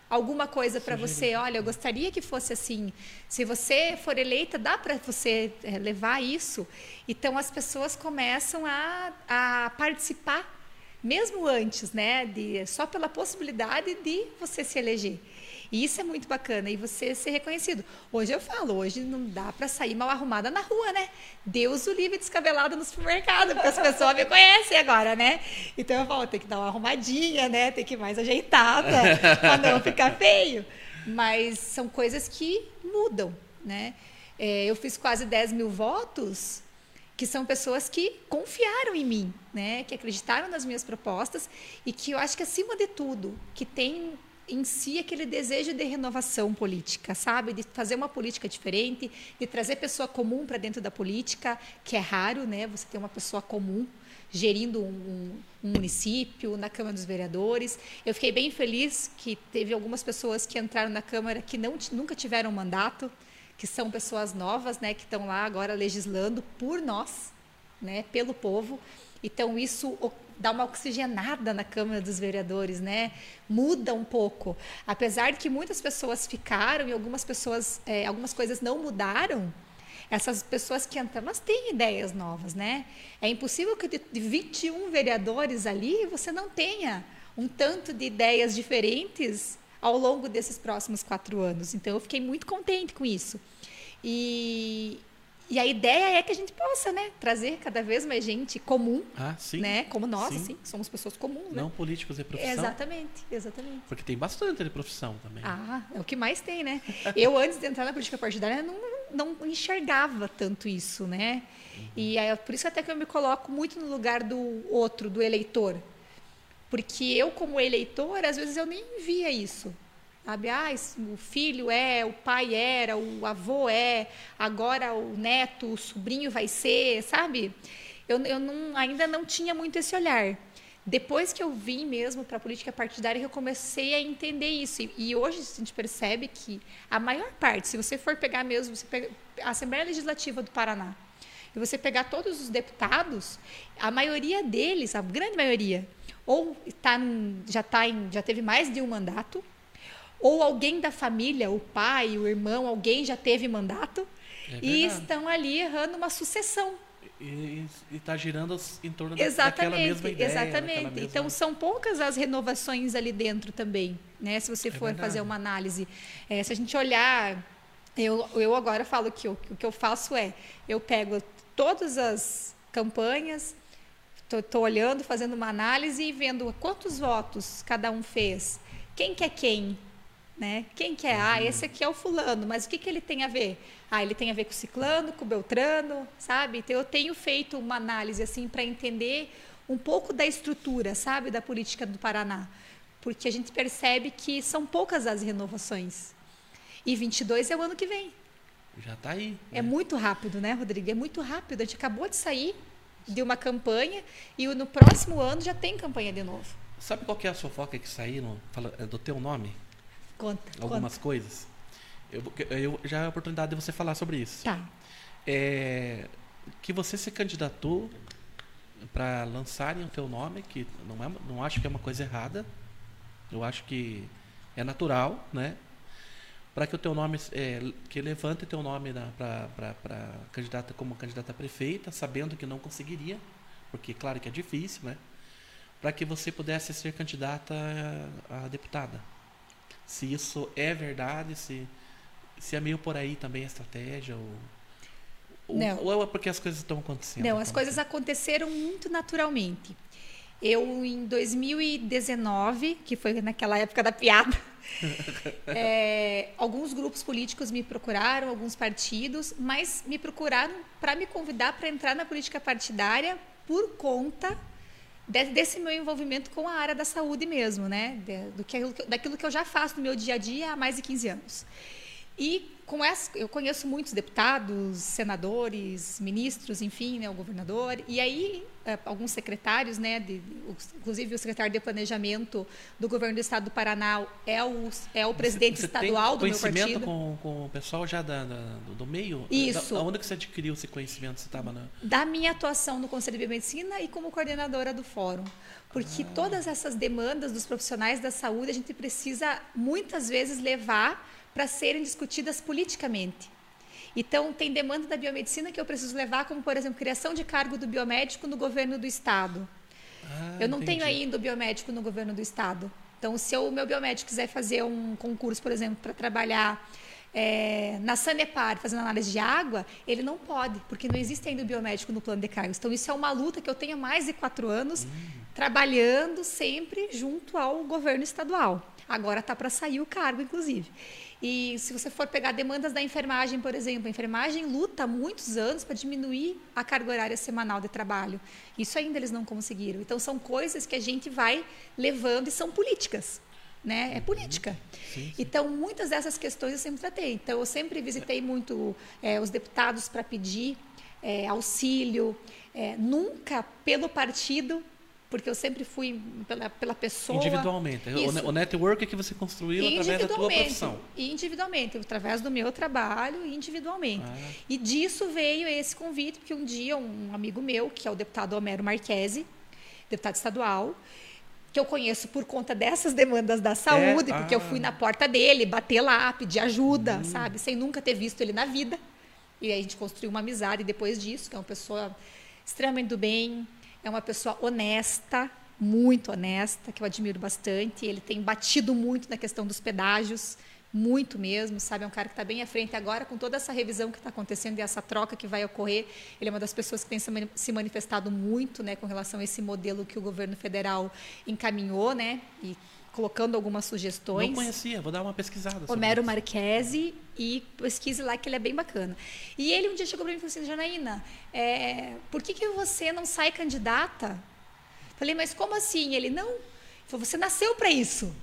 alguma coisa para você. Olha, eu gostaria que fosse assim. Se você for eleita, dá para você eh, levar isso. Então as pessoas começam a, a participar, mesmo antes, né? De, só pela possibilidade de você se eleger. E isso é muito bacana e você ser reconhecido. Hoje eu falo, hoje não dá para sair mal arrumada na rua, né? Deus o livre descabelado no supermercado, porque as pessoas me conhecem agora, né? Então eu falo, tem que dar uma arrumadinha, né? Tem que ir mais ajeitada <laughs> para não ficar feio. Mas são coisas que mudam, né? É, eu fiz quase 10 mil votos que são pessoas que confiaram em mim, né? Que acreditaram nas minhas propostas e que eu acho que acima de tudo, que tem em si aquele desejo de renovação política, sabe? De fazer uma política diferente, de trazer pessoa comum para dentro da política, que é raro, né? Você ter uma pessoa comum gerindo um, um, município, na Câmara dos Vereadores. Eu fiquei bem feliz que teve algumas pessoas que entraram na Câmara que não, nunca tiveram mandato, que são pessoas novas, né, que estão lá agora legislando por nós, né, pelo povo. Então isso dá uma oxigenada na Câmara dos Vereadores, né? Muda um pouco, apesar de que muitas pessoas ficaram e algumas pessoas, é, algumas coisas não mudaram. Essas pessoas que entram, elas têm ideias novas, né? É impossível que de 21 vereadores ali você não tenha um tanto de ideias diferentes ao longo desses próximos quatro anos. Então, eu fiquei muito contente com isso. E, e a ideia é que a gente possa, né, trazer cada vez mais gente comum, ah, sim, né, como nós, sim. assim, somos pessoas comuns, Não né? políticos de profissão. Exatamente, exatamente. Porque tem bastante de profissão também. Ah, é o que mais tem, né? <laughs> Eu, antes de entrar na política partidária, não, não enxergava tanto isso, né? E é por isso até que eu me coloco muito no lugar do outro, do eleitor. Porque eu, como eleitor, às vezes eu nem via isso. Sabe? Ah, o filho é, o pai era, o avô é, agora o neto, o sobrinho vai ser, sabe? Eu, eu não, ainda não tinha muito esse olhar. Depois que eu vim mesmo para a política partidária, eu comecei a entender isso. E, hoje a gente percebe que a maior parte, se você for pegar mesmo, você pega a Assembleia Legislativa do Paraná, e você pegar todos os deputados, a maioria deles, a grande maioria, ou tá, já, tá em, já teve mais de um mandato, ou alguém da família, o pai, o irmão, alguém já teve mandato, é e estão ali errando uma sucessão. E está girando em torno exatamente, daquela mesma ideia. Exatamente. Mesma... Então, são poucas as renovações ali dentro também, né? se você é for verdade. fazer uma análise. É, se a gente olhar, eu, eu agora falo que o, o que eu faço é, eu pego todas as campanhas, estou olhando, fazendo uma análise e vendo quantos votos cada um fez, quem que é quem, né? Quem que é? Ah, uhum. esse aqui é o fulano, mas o que, que ele tem a ver? Ah, ele tem a ver com o ciclano, com o beltrano, sabe? Então, eu tenho feito uma análise assim para entender um pouco da estrutura, sabe, da política do Paraná, porque a gente percebe que são poucas as renovações. E 22 é o ano que vem. Já está aí. Né? É muito rápido, né, Rodrigo? É muito rápido. A gente acabou de sair de uma campanha e no próximo ano já tem campanha de novo. Sabe qual que é a fofoca que saíram é do teu nome? Conta. Algumas conta. coisas. Eu, eu, já é a oportunidade de você falar sobre isso. Tá. É, que você se candidatou para lançarem o teu nome, que não, é, não acho que é uma coisa errada. Eu acho que é natural, né? Para que o teu nome, é, que levante teu nome para candidata como candidata a prefeita, sabendo que não conseguiria, porque claro que é difícil, né? Para que você pudesse ser candidata a, a deputada se isso é verdade, se, se é meio por aí também a estratégia, ou, Não. ou é porque as coisas estão acontecendo? Não, as coisas aconteceram muito naturalmente. Eu, em 2019, que foi naquela época da piada, <laughs> é, alguns grupos políticos me procuraram, alguns partidos, mas me procuraram para me convidar para entrar na política partidária por conta desse meu envolvimento com a área da saúde mesmo, né? Do que, daquilo que eu já faço no meu dia a dia há mais de 15 anos. E com essa, eu conheço muitos deputados, senadores, ministros, enfim, né, o governador, e aí é, alguns secretários, né, de, inclusive o secretário de planejamento do governo do estado do Paraná é o, é o presidente você, você estadual do meu partido. conhecimento com, com o pessoal já da, da, do meio? Isso. Da, onde que você adquiriu esse conhecimento? Você estava na... Da minha atuação no Conselho de Biomedicina e como coordenadora do fórum. Porque ah. todas essas demandas dos profissionais da saúde a gente precisa muitas vezes levar para serem discutidas politicamente. Então, tem demanda da biomedicina que eu preciso levar, como, por exemplo, criação de cargo do biomédico no governo do Estado. Ah, eu não entendi. tenho ainda o biomédico no governo do Estado. Então, se o meu biomédico quiser fazer um concurso, por exemplo, para trabalhar é, na Sanepar, fazendo análise de água, ele não pode, porque não existe ainda o biomédico no plano de cargos. Então, isso é uma luta que eu tenho há mais de quatro anos, hum. trabalhando sempre junto ao governo estadual. Agora está para sair o cargo, inclusive. E se você for pegar demandas da enfermagem, por exemplo, a enfermagem luta há muitos anos para diminuir a carga horária semanal de trabalho. Isso ainda eles não conseguiram. Então são coisas que a gente vai levando e são políticas. Né? É política. Sim, sim. Então, muitas dessas questões eu sempre tratei. Então, eu sempre visitei muito é, os deputados para pedir é, auxílio, é, nunca pelo partido, porque eu sempre fui pela, pela pessoa. Individualmente. Isso. O network que você construiu através da tua profissão. Individualmente, através do meu trabalho, individualmente. Ah. E disso veio esse convite, porque um dia um amigo meu, que é o deputado Homero Marquesi, deputado estadual, que eu conheço por conta dessas demandas da saúde, é? porque ah. eu fui na porta dele, bater lá, pedir ajuda, hum. sabe? Sem nunca ter visto ele na vida. E aí a gente construiu uma amizade depois disso, que é uma pessoa extremamente do bem, é uma pessoa honesta, muito honesta, que eu admiro bastante. Ele tem batido muito na questão dos pedágios, muito mesmo, sabe? É um cara que está bem à frente agora com toda essa revisão que está acontecendo e essa troca que vai ocorrer. Ele é uma das pessoas que tem se manifestado muito, né, com relação a esse modelo que o governo federal encaminhou, né? E colocando algumas sugestões. Não conhecia, vou dar uma pesquisada. Homero Marquese e pesquise lá que ele é bem bacana. E ele um dia chegou para mim e falou assim, Janaína, é, por que, que você não sai candidata? Falei, mas como assim? Ele, não. Ele falou, você nasceu para isso.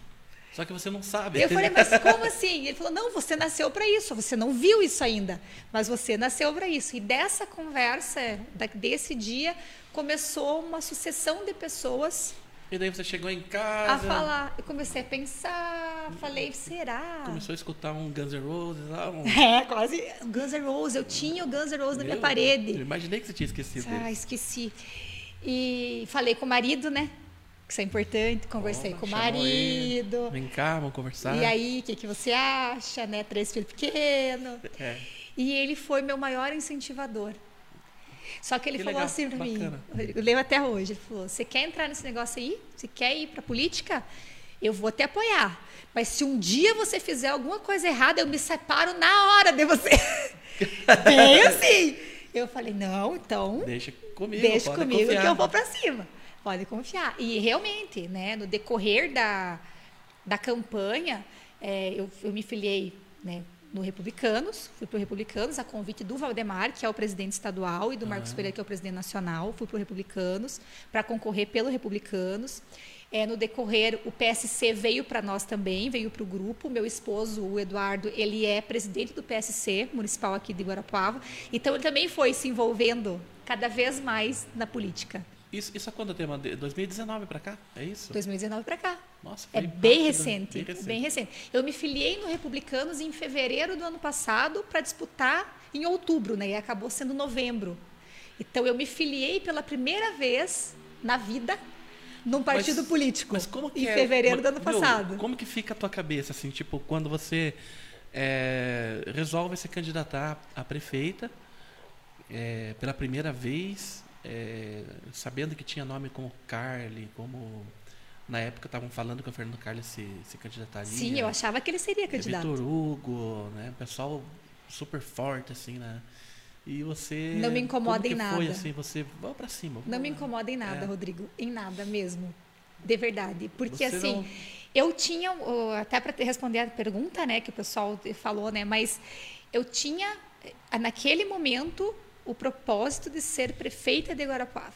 Só que você não sabe. Eu falei, mas como assim? Ele falou, não, você nasceu para isso, você não viu isso ainda, mas você nasceu para isso. E dessa conversa, desse dia, começou uma sucessão de pessoas e daí você chegou em casa. A falar. Eu comecei a pensar, falei, será? Começou a escutar um Guns N' Roses lá. Um... <laughs> É, quase. Guns N' Roses. Eu tinha o Guns N' Roses na minha parede. Eu imaginei que você tinha esquecido. Ah, esqueci. E falei com o marido, né? Que isso é importante. Conversei oh, com o marido. Ele. Vem cá, vamos conversar. E aí, o que, que você acha, né? Três filhos pequenos. É. E ele foi meu maior incentivador. Só que ele que falou legal, assim para mim, eu lembro até hoje, ele falou: "Você quer entrar nesse negócio aí? Você quer ir para política? Eu vou te apoiar. Mas se um dia você fizer alguma coisa errada, eu me separo na hora de você." <laughs> Bem assim. Eu falei: "Não, então, deixa comigo, deixa comigo confiar. que eu vou para cima." Pode confiar. E realmente, né, no decorrer da, da campanha, é, eu, eu me filiei né, no Republicanos, fui para o Republicanos a convite do Valdemar, que é o presidente estadual, e do Marcos Pereira, que é o presidente nacional. Fui para o Republicanos para concorrer pelo Republicanos. É, no decorrer, o PSC veio para nós também, veio para o grupo. Meu esposo, o Eduardo, ele é presidente do PSC municipal aqui de Guarapuava. Então, ele também foi se envolvendo cada vez mais na política. Isso, isso é quando tema? 2019 para cá? É isso? 2019 para cá. Nossa, é bem recente, bem recente, bem recente. Eu me filiei no Republicanos em fevereiro do ano passado para disputar em outubro, né? E acabou sendo novembro. Então eu me filiei pela primeira vez na vida num partido mas, político. Mas como que em é, fevereiro do ano passado. como que fica a tua cabeça assim, tipo, quando você é, resolve se candidatar a prefeita é, pela primeira vez é, sabendo que tinha nome como Carly, como na época estavam falando que o Fernando Carlos se, se candidataria. Sim, eu achava que ele seria candidato. Vitor Hugo, né? Pessoal super forte, assim, né? E você. Não me incomoda em nada. Foi assim, você vai para cima. Não me incomoda em nada, é. Rodrigo. Em nada mesmo. De verdade. Porque você assim, não... eu tinha. Até para responder a pergunta, né, que o pessoal falou, né? Mas eu tinha, naquele momento, o propósito de ser prefeita de Guarapuava.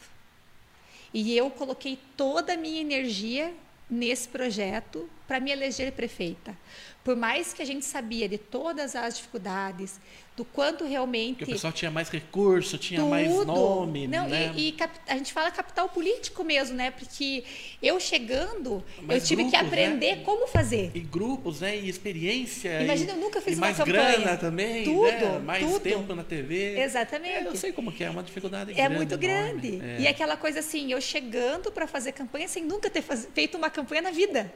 E eu coloquei toda a minha energia nesse projeto para me eleger prefeita. Por mais que a gente sabia de todas as dificuldades, do quanto realmente. Porque o pessoal tinha mais recurso, tinha tudo. mais nome. Não, né? e, e a gente fala capital político mesmo, né? Porque eu chegando, Mas eu tive grupos, que aprender né? como fazer. E grupos, né? E experiência. Imagina, e, eu nunca fiz e uma mais campanha. grana também. Tudo. Né? Mais tudo. tempo na TV. Exatamente. É, eu sei como que é, é uma dificuldade é grande. É muito grande. É. E aquela coisa assim, eu chegando para fazer campanha sem nunca ter faz... feito uma campanha na vida.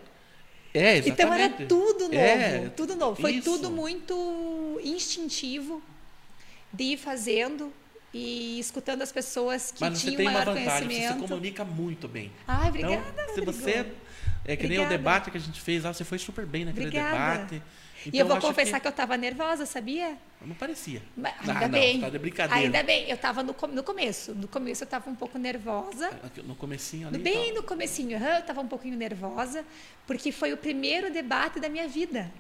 É, exatamente. Então era tudo novo, é, tudo novo. Foi isso. tudo muito instintivo de ir fazendo e escutando as pessoas que Mas tinham tem maior uma vantagem, conhecimento. Você se comunica muito bem. Ai, obrigada. Então, se você é que nem o debate que a gente fez lá, você foi super bem naquele obrigada. debate. Então, e eu vou confessar que... que eu estava nervosa, sabia? Não parecia. Mas, ainda ah, bem. Não, tá de brincadeira. Ainda bem. Eu estava no, no começo. No começo eu estava um pouco nervosa. No comecinho ali? Bem no comecinho. Eu estava um pouquinho nervosa, porque foi o primeiro debate da minha vida.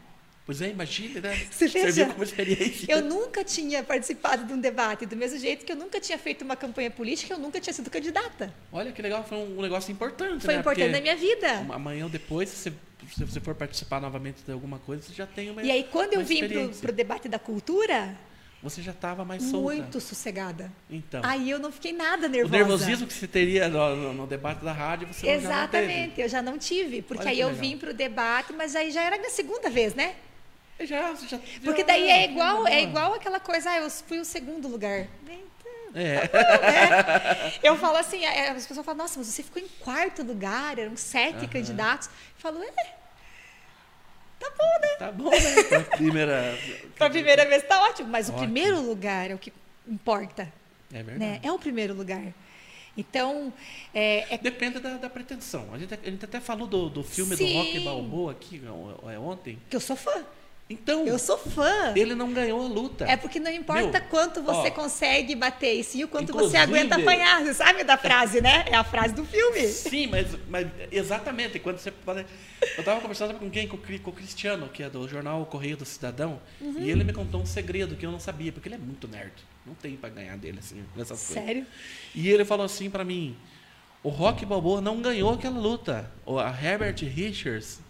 Pois é, imagina, né? <laughs> Você veja, como experiência. Eu nunca tinha participado de um debate, do mesmo jeito que eu nunca tinha feito uma campanha política, eu nunca tinha sido candidata. Olha que legal, foi um negócio importante, Foi né? importante Porque na minha vida. Amanhã ou depois, se você, se você for participar novamente de alguma coisa, você já tem uma E aí, quando eu vim para o debate da cultura, você já estava mais solta. Muito sossegada. Então. Aí eu não fiquei nada nervosa. O nervosismo que você teria no, no, no debate da rádio, você Exatamente, já eu já não tive. Porque Olha aí eu legal. vim para o debate, mas aí já era a minha segunda vez, né? Já, já, Porque daí é igual, é igual aquela coisa, ah, eu fui o segundo lugar. É. Né? Eu falo assim, as pessoas falam, nossa, mas você ficou em quarto lugar, eram sete uhum. candidatos. Eu falo, é. Tá bom, né? Tá bom, né? <laughs> Pra primeira. pra primeira vez tá ótimo, mas ótimo. o primeiro lugar é o que importa. É verdade. Né? É o primeiro lugar. Então, é, é... Depende da, da, pretensão. A gente, a gente até falou do, do filme Sim. do Rock Balboa aqui é, ontem. Que eu sou fã. Então, eu sou fã. Ele não ganhou a luta. É porque não importa Meu, quanto você ó, consegue bater e sim o quanto você aguenta apanhar. Você sabe da frase, né? É a frase do filme. Sim, mas, mas exatamente. Quando você eu estava conversando com quem? Com, o Cristiano, que é do jornal Correio do Cidadão, uhum. e ele me contou um segredo que eu não sabia, porque ele é muito nerd. Não tem para ganhar dele assim nessas Sério? coisas. Sério? E ele falou assim para mim: o Rock Balboa não ganhou aquela luta. A Herbert Richards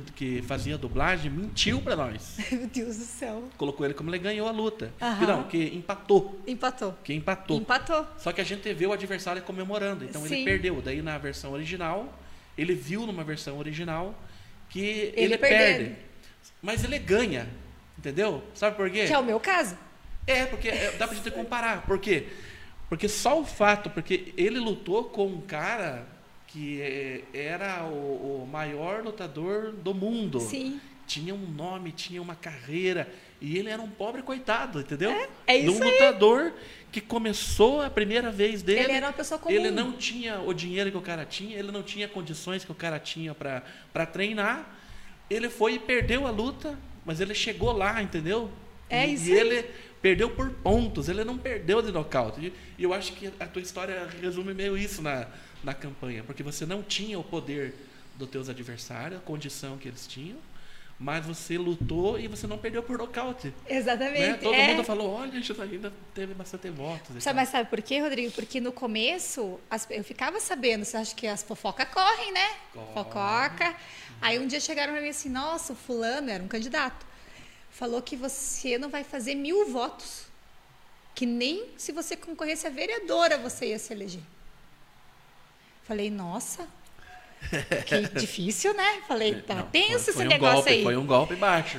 que, que fazia dublagem mentiu para nós. <laughs> Meu Deus do céu. Colocou ele como ele ganhou a luta. Que não, que empatou. Empatou. Que empatou. Empatou. Só que a gente vê o adversário comemorando. Então Sim. ele perdeu. Daí na versão original, ele viu numa versão original que ele, ele perde. Mas ele ganha. Entendeu? Sabe por quê? Que é o meu caso. É, porque é, dá pra gente comparar. Por quê? Porque só o fato, porque ele lutou com um cara que é, era o, o maior lutador do mundo. Sim. Tinha um nome, tinha uma carreira. E ele era um pobre coitado, entendeu? É, é isso um lutador que começou a primeira vez dele. Ele era uma pessoa comum. Ele não tinha o dinheiro que o cara tinha, ele não tinha condições que o cara tinha para treinar. Ele foi e perdeu a luta, mas ele chegou lá, entendeu? É e, isso. E ele perdeu por pontos, ele não perdeu de nocaute. E eu acho que a tua história resume meio isso na, na campanha, porque você não tinha o poder dos teus adversários, a condição que eles tinham, mas você lutou e você não perdeu por nocaute. Exatamente. Né? Todo é... mundo falou, olha, a gente ainda teve bastante votos. Sabe, mas sabe por quê, Rodrigo? Porque no começo as, eu ficava sabendo, você acha que as fofocas correm, né? Corre. Fofoca. Aí um dia chegaram para mim assim, nossa, o fulano era um candidato. Falou que você não vai fazer mil votos. Que nem se você concorresse a vereadora você ia se eleger. Falei, nossa, que <laughs> difícil, né? Falei, tá Não, tenso foi, esse um negócio golpe, aí. Foi um golpe baixo.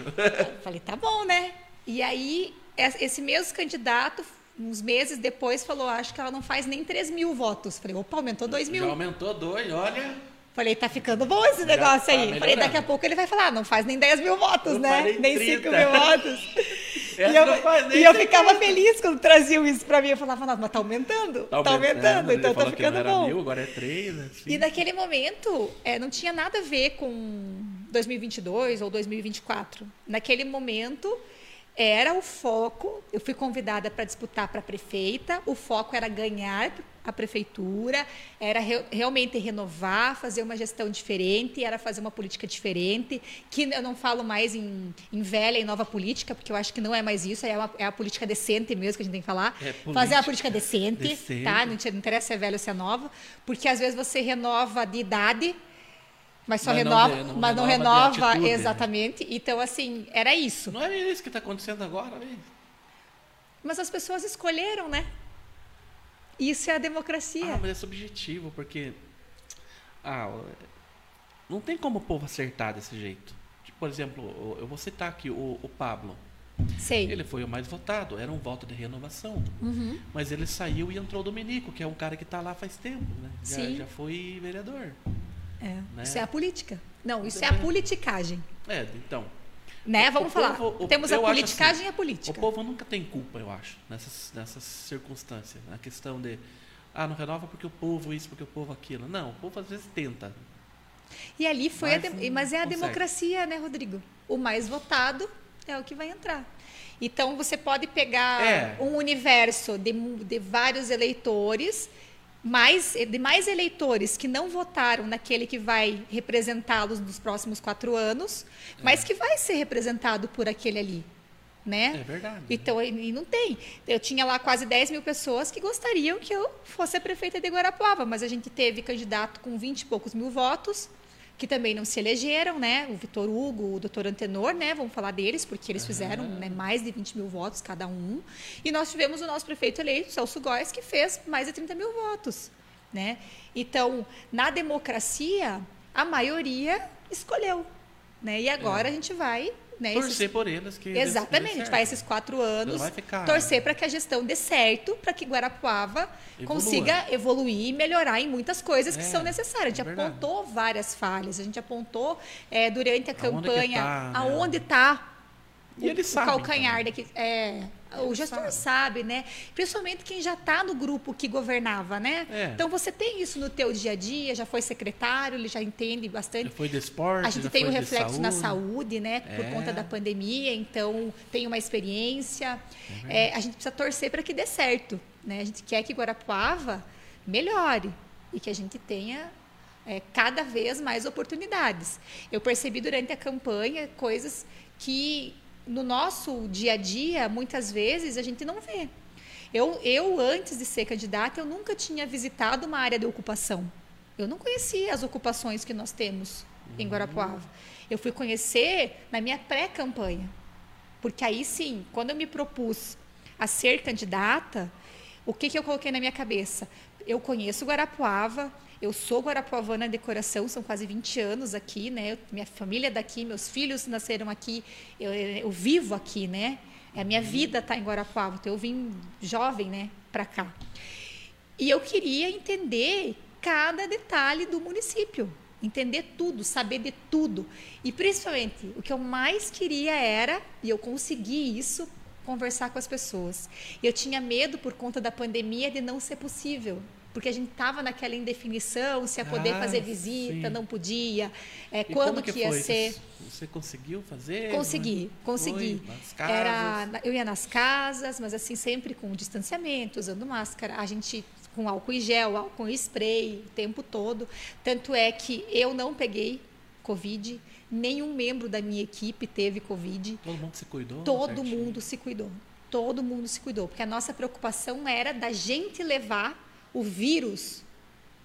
Falei, tá bom, né? E aí, esse mesmo candidato, uns meses depois, falou, acho que ela não faz nem 3 mil votos. Falei, opa, aumentou 2 mil. Já aumentou dois, olha. Falei, tá ficando bom esse negócio tá aí. Falei, daqui a pouco ele vai falar, não faz nem 10 mil votos, não né? Nem 5 mil votos. <laughs> e eu, e eu ficava feliz quando traziam isso para mim. Eu falava, mas tá aumentando. Tá, tá aumentando, então tá ficando bom. Mil, agora é 3, assim. E naquele momento, é, não tinha nada a ver com 2022 ou 2024. Naquele momento, era o foco. Eu fui convidada para disputar para prefeita. O foco era ganhar a prefeitura, era re realmente renovar, fazer uma gestão diferente, era fazer uma política diferente, que eu não falo mais em, em velha e nova política, porque eu acho que não é mais isso, é, uma, é a política decente mesmo que a gente tem que falar. É fazer uma política decente, decente. tá? Não, interessa se é velho ou se é nova, porque às vezes você renova de idade, mas só mas renova, não, não mas não renova, renova exatamente. Então, assim, era isso. Não é isso que está acontecendo agora, hein? Mas as pessoas escolheram, né? Isso é a democracia. Ah, mas é subjetivo, porque. Ah, não tem como o povo acertar desse jeito. Tipo, por exemplo, eu vou citar aqui o, o Pablo. Sei. Ele foi o mais votado, era um voto de renovação. Uhum. Mas ele saiu e entrou o Domenico, que é um cara que está lá faz tempo, né? Já, já foi vereador. É. Né? Isso é a política. Não, isso é a politicagem. É, então. Né? Vamos falar. Povo, Temos a politicagem assim, e a política. O povo nunca tem culpa, eu acho, nessas, nessas circunstâncias. Na questão de, ah, não renova porque o povo isso, porque o povo aquilo. Não, o povo às vezes tenta. E ali foi mas, a de, mas é a consegue. democracia, né, Rodrigo? O mais votado é o que vai entrar. Então você pode pegar é. um universo de, de vários eleitores mais, de mais eleitores que não votaram naquele que vai representá-los nos próximos quatro anos, é. mas que vai ser representado por aquele ali. Né? É verdade. Então, e não tem. Eu tinha lá quase 10 mil pessoas que gostariam que eu fosse a prefeita de Guarapuava, mas a gente teve candidato com 20 e poucos mil votos, que também não se elegeram, né? O Vitor Hugo, o doutor Antenor, né? Vamos falar deles, porque eles fizeram né, mais de 20 mil votos cada um. E nós tivemos o nosso prefeito eleito, Celso Góes, que fez mais de 30 mil votos, né? Então, na democracia, a maioria escolheu, né? E agora é. a gente vai né, torcer esses... por eles. Que Exatamente, a gente vai esses quatro anos torcer para que a gestão dê certo, para que Guarapuava Evolua. consiga evoluir e melhorar em muitas coisas que é, são necessárias. A gente é apontou várias falhas, a gente apontou é, durante a campanha tá, aonde está né? o, o calcanhar então. daqui, é, o gestor sabe. sabe. né? Principalmente quem já está no grupo que governava, né? É. Então você tem isso no teu dia a dia, já foi secretário, ele já entende bastante. Já foi de esporte. A gente tem o um reflexo saúde. na saúde, né? É. Por conta da pandemia, então tem uma experiência. É, a gente precisa torcer para que dê certo, né? A gente quer que Guarapuava melhore e que a gente tenha é, cada vez mais oportunidades. Eu percebi durante a campanha coisas que no nosso dia a dia, muitas vezes, a gente não vê. Eu, eu, antes de ser candidata, eu nunca tinha visitado uma área de ocupação. Eu não conhecia as ocupações que nós temos em Guarapuava. Eu fui conhecer na minha pré-campanha. Porque aí sim, quando eu me propus a ser candidata, o que, que eu coloquei na minha cabeça? Eu conheço Guarapuava, eu sou guarapuavana de coração, são quase 20 anos aqui, né? Eu, minha família é daqui, meus filhos nasceram aqui, eu, eu vivo aqui, né? A minha vida está em Guarapuava, então eu vim jovem, né, para cá. E eu queria entender cada detalhe do município, entender tudo, saber de tudo. E principalmente, o que eu mais queria era, e eu consegui isso, conversar com as pessoas. Eu tinha medo por conta da pandemia de não ser possível porque a gente estava naquela indefinição se ia poder ah, fazer visita, sim. não podia, é, quando que, que ia ser. Você conseguiu fazer? Consegui, consegui. Foi, nas casas. Era, eu ia nas casas, mas assim sempre com distanciamento, usando máscara. A gente com álcool em gel, álcool em spray o tempo todo. Tanto é que eu não peguei Covid, nenhum membro da minha equipe teve Covid. Todo mundo se cuidou? Todo certinho. mundo se cuidou. Todo mundo se cuidou, porque a nossa preocupação era da gente levar o vírus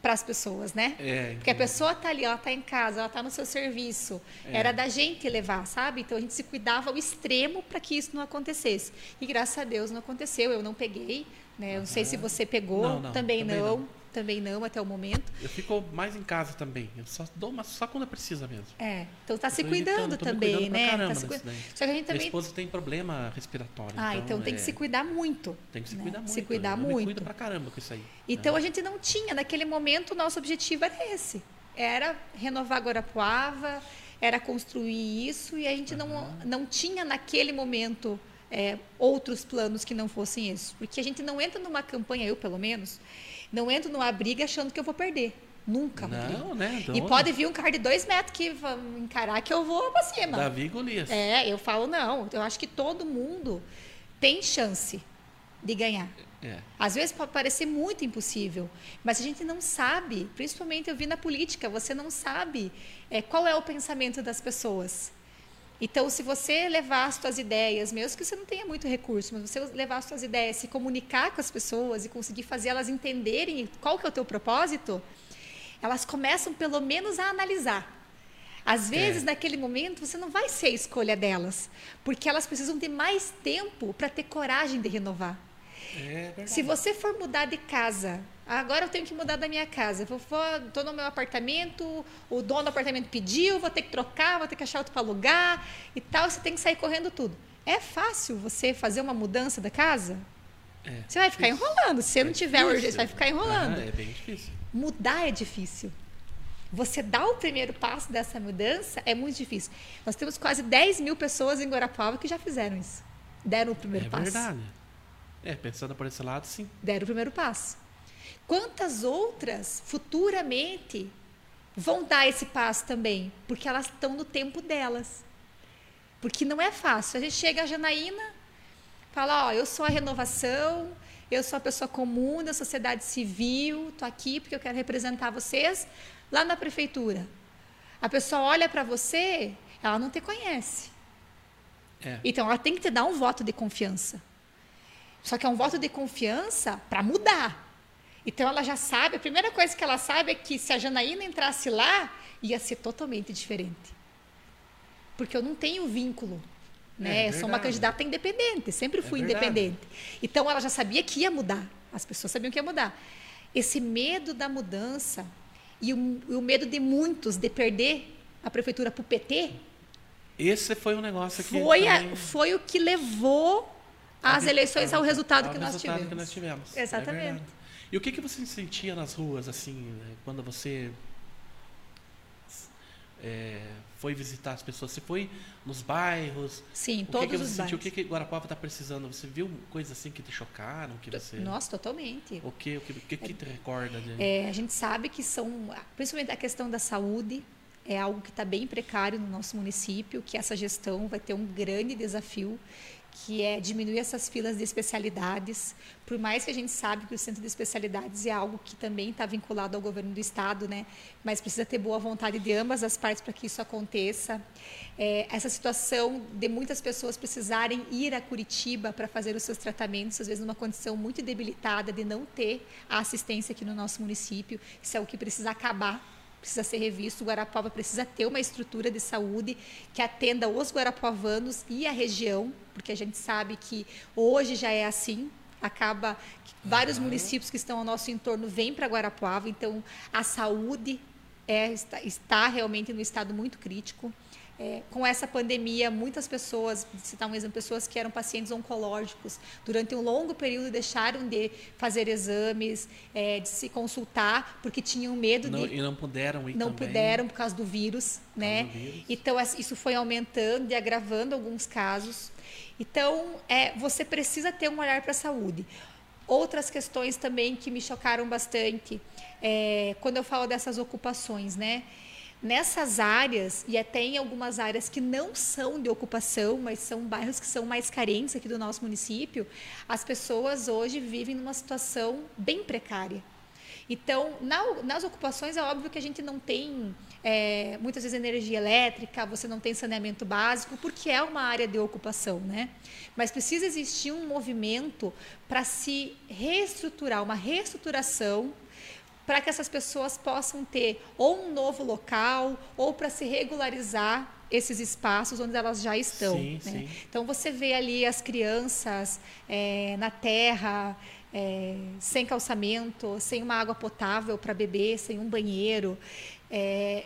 para as pessoas, né? É, Porque a pessoa está ali, ela está em casa, ela está no seu serviço. É. Era da gente levar, sabe? Então a gente se cuidava ao extremo para que isso não acontecesse. E graças a Deus não aconteceu. Eu não peguei, né? Eu não sei se você pegou, não, não, também, também não. não também não até o momento. Eu fico mais em casa também. Eu só dou uma só quando precisa mesmo. É. Então tá se cuidando também, cuidando né? Caramba tá se cu... Só que a gente também. Minha esposa tem problema respiratório. Ah, então, então tem é... que se cuidar muito. Tem que se né? cuidar muito. Se cuidar eu muito. Me cuido pra caramba com isso aí. Então é. a gente não tinha, naquele momento, o nosso objetivo era esse. Era renovar Guarapuava, era construir isso, e a gente uhum. não, não tinha naquele momento é, outros planos que não fossem esses. Porque a gente não entra numa campanha, eu pelo menos, não entro numa briga achando que eu vou perder. Nunca. Não, né? E pode vir um cara de dois metros que encarar que eu vou para cima. Davi Golias. É, eu falo, não. Eu acho que todo mundo tem chance de ganhar. É. Às vezes pode parecer muito impossível, mas a gente não sabe, principalmente eu vi na política, você não sabe é, qual é o pensamento das pessoas. Então, se você levar as suas ideias, mesmo que você não tenha muito recurso, mas você levar as suas ideias, se comunicar com as pessoas e conseguir fazer elas entenderem qual que é o teu propósito, elas começam pelo menos a analisar. Às vezes, é. naquele momento, você não vai ser a escolha delas, porque elas precisam de mais tempo para ter coragem de renovar. É Se você for mudar de casa, agora eu tenho que mudar da minha casa. Estou no meu apartamento, o dono do apartamento pediu, vou ter que trocar, vou ter que achar outro para alugar e tal. Você tem que sair correndo tudo. É fácil você fazer uma mudança da casa? É, você vai ficar difícil. enrolando. Se você é não tiver urgência, você vai ficar enrolando. Ah, é bem difícil. Mudar é difícil. Você dar o primeiro passo dessa mudança é muito difícil. Nós temos quase 10 mil pessoas em Guarapuava que já fizeram isso. Deram o primeiro é passo. É verdade. É, pensando por esse lado, sim. Deram o primeiro passo. Quantas outras futuramente vão dar esse passo também? Porque elas estão no tempo delas. Porque não é fácil. A gente chega a Janaína, fala: Ó, eu sou a renovação, eu sou a pessoa comum da sociedade civil, estou aqui porque eu quero representar vocês lá na prefeitura. A pessoa olha para você, ela não te conhece. É. Então, ela tem que te dar um voto de confiança. Só que é um voto de confiança para mudar. Então ela já sabe, a primeira coisa que ela sabe é que se a Janaína entrasse lá, ia ser totalmente diferente. Porque eu não tenho vínculo. Né? É, eu sou uma candidata independente, sempre fui é independente. Então ela já sabia que ia mudar. As pessoas sabiam que ia mudar. Esse medo da mudança e o, o medo de muitos de perder a prefeitura para o PT. Esse foi um negócio que. Foi, a, foi o que levou as eleições ao resultado, ao que, nós resultado que nós tivemos. É Exatamente. É e o que, que você sentia nas ruas, assim, né, quando você é, foi visitar as pessoas? Você foi nos bairros? Sim, o todos que que os você bairros. sentiu? O que, que Guarapuava está precisando? Você viu coisas assim que te chocaram? Que você... Nossa, totalmente. O que, o que, o que, que te recorda? De... É, a gente sabe que são, principalmente a questão da saúde, é algo que está bem precário no nosso município, que essa gestão vai ter um grande desafio, que é diminuir essas filas de especialidades. Por mais que a gente sabe que o centro de especialidades é algo que também está vinculado ao governo do estado, né? Mas precisa ter boa vontade de ambas as partes para que isso aconteça. É, essa situação de muitas pessoas precisarem ir a Curitiba para fazer os seus tratamentos, às vezes numa condição muito debilitada de não ter a assistência aqui no nosso município, isso é o que precisa acabar precisa ser revisto. O Guarapuava precisa ter uma estrutura de saúde que atenda os guarapuavanos e a região, porque a gente sabe que hoje já é assim. Acaba que vários Uhum. municípios que estão ao nosso entorno vêm para Guarapuava, então a saúde é, está, está realmente no estado muito crítico. É, com essa pandemia, muitas pessoas, citar um exemplo, pessoas que eram pacientes oncológicos, durante um longo período deixaram de fazer exames, é, de se consultar, porque tinham medo Não- de e não puderam ir não também. puderam por causa do vírus, né? do vírus. Então isso foi aumentando e agravando alguns casos. Então é, você precisa ter um olhar para a saúde. Outras questões também que me chocaram bastante é, quando eu falo dessas ocupações, né? Nessas áreas, e até em algumas áreas que não são de ocupação, mas são bairros que são mais carentes aqui do nosso município, as pessoas hoje vivem numa situação bem precária. Então, na- nas ocupações, é óbvio que a gente não tem é, muitas vezes energia elétrica, você não tem saneamento básico, porque é uma área de ocupação, né? Mas precisa existir um movimento para se reestruturar, uma reestruturação para que essas pessoas possam ter ou um novo local ou para se regularizar esses espaços onde elas já estão. Sim, né? sim. Então você vê ali as crianças é, na terra, é, sem calçamento, sem uma água potável para beber, sem um banheiro. É,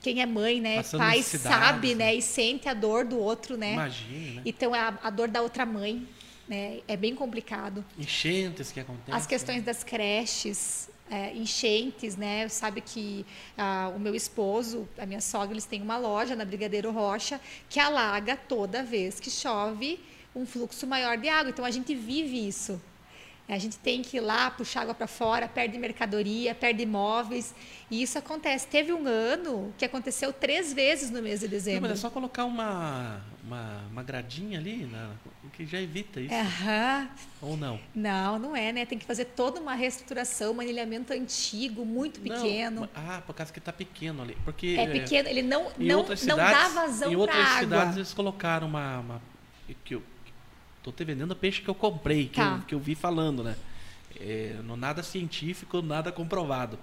quem é mãe, né, Passando pai, sabe, né? né, e sente a dor do outro, né? Imagine, né? Então é a, a dor da outra mãe, né? É bem complicado. Enchentes que acontecem. As questões das creches, é, enchentes, né? Sabe que ah, o meu esposo, a minha sogra, eles têm uma loja na Brigadeiro Rocha que alaga toda vez que chove um fluxo maior de água. Então a gente vive isso. A gente tem que ir lá puxar água para fora, perde mercadoria, perde imóveis. E isso acontece. Teve um ano que aconteceu três vezes no mês de Não, dezembro. mas é só colocar uma, uma, uma gradinha ali, na, que já evita isso. Aham. Ou não? Não, não é, né? Tem que fazer toda uma reestruturação, um anilhamento antigo, muito pequeno. Não, ah, por causa que está pequeno ali. Porque, É pequeno, ele não, Em não, outras não cidades, dá vazão Em para outras água. cidades eles colocaram uma. uma que tô te vendendo peixe que eu comprei, que, Tá. eu, que eu vi falando, né? É, no nada científico, nada comprovado.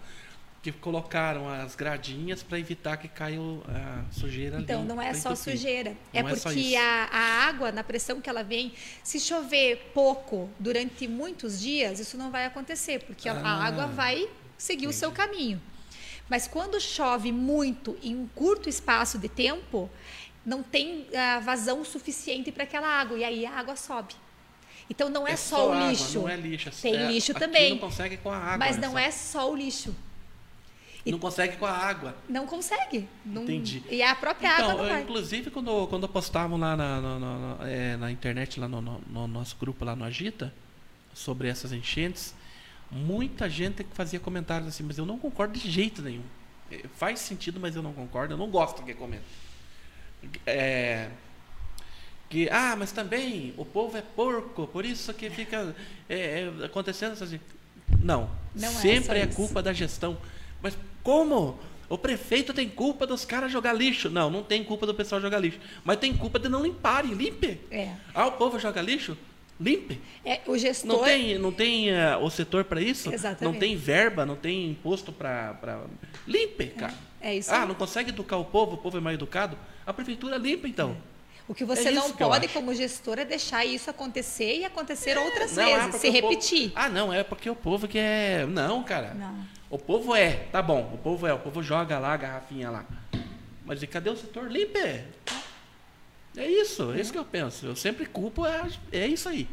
Que colocaram as gradinhas para evitar que caia a sujeira ali. Então, não é só entupir. sujeira. É Não é só porque isso. a, a água, na pressão que ela vem, se chover pouco durante muitos dias, isso não vai acontecer, porque a- a Ah, água vai seguir o seu caminho. Mas quando chove muito em um curto espaço de tempo, não tem ah, vazão suficiente para aquela água, e aí a água sobe. Então não é, só, o água, lixo. não é lixo. Tem é- lixo também. Não consegue com a água. mas não é só o lixo. e- Não consegue com a água. Não consegue. Não- Entendi. E a própria água Então, não eu, vai. inclusive, quando, quando postavam lá na, na, na- é, na internet, lá no, no- no nosso grupo lá no Agita, sobre essas enchentes, muita gente que fazia comentários assim, mas eu não concordo de jeito nenhum. É, faz sentido, mas eu não concordo, eu não gosto que comenta. É, que, ah, mas também o povo é porco, por isso que fica é, é, acontecendo essas. Não, Não é sempre é, isso. culpa da gestão. Mas como? O prefeito tem culpa dos caras jogar lixo? Não, não tem culpa do pessoal jogar lixo. Mas tem culpa de não limparem, limpe. É. Ah, o povo joga lixo? Limpe. É, o gestor. Não tem, não tem eh, o setor para isso? Exatamente. Não tem verba, não tem imposto para. Pra... Limpe, cara. É isso Ah, não consegue educar o povo, o povo é mal educado? A prefeitura limpa, então. O que você É não pode, como gestor, é deixar isso acontecer e acontecer outras Não, ah, vezes, se o povo- repetir. Ah, não, é porque o povo que é. Não, cara. Não. O povo é, tá bom, o povo é, o povo joga lá a garrafinha lá. Mas e cadê o setor? Limpe! É isso, é isso que eu penso. Eu sempre culpo, é, é isso aí.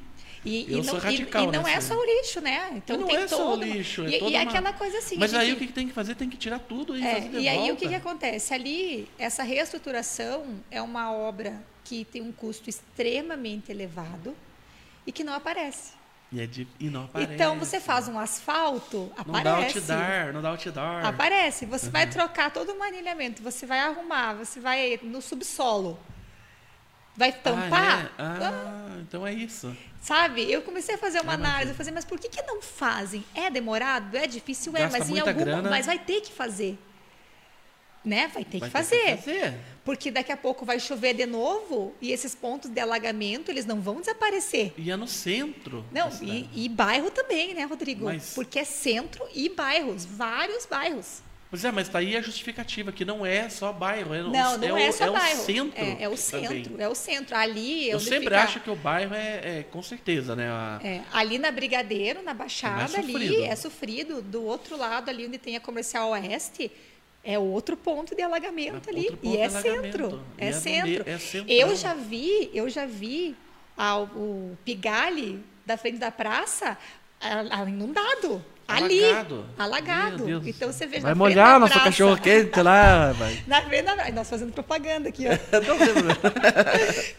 E, Eu e sou não, radical e, e não é só o lixo, né? Então não tem é só o todo lixo, é e, e uma- aquela coisa assim. Mas aí que- o que tem que fazer? Tem que tirar tudo e É, fazer de e aí volta. o que, que acontece? Ali, essa reestruturação é uma obra que tem um custo extremamente elevado e que não aparece. E, é de- e não aparece. Então você faz um asfalto, Não dá aparece. outdoor, não dá outdoor. Aparece. Você Uhum. vai trocar todo o manilhamento, você vai arrumar, você vai no subsolo. Vai tampar. Ah, é? Ah, então é isso. Sabe? Eu comecei a fazer uma Ah, análise, imagino. eu falei, mas por que, que não fazem? É demorado? É difícil? É, Gasta mas em alguma. grana. Mas vai ter que fazer. Né? Vai ter Vai que ter fazer. fazer. Porque daqui a pouco vai chover de novo e esses pontos de alagamento, eles não vão desaparecer. E é no centro. Não, e, e bairro também, né, Rodrigo? Mas- Porque é centro e bairros, vários bairros. Pois é, mas tá aí a justificativa, que não é só bairro. É, o- Não, não é, o, só é bairro. o centro. É, é o também. centro, é o centro. Ali, Eu onde sempre fica- acho que o bairro é, é, com certeza, né? a- É, ali na Brigadeiro, na Baixada, ali sofrido. é sofrido. Do outro lado, ali onde tem a Comercial Oeste, é outro ponto de alagamento É ali. E é centro. É é centro. é eu já vi, eu já vi a- o Pigalle da frente da praça a- a- inundado. Ali. Alagado. Alagado. Meu Deus. Então você vê Vai molhar da nosso praça. cachorro quente lá, vai. <laughs> Na frente da... Nós fazendo propaganda aqui, ó. <laughs>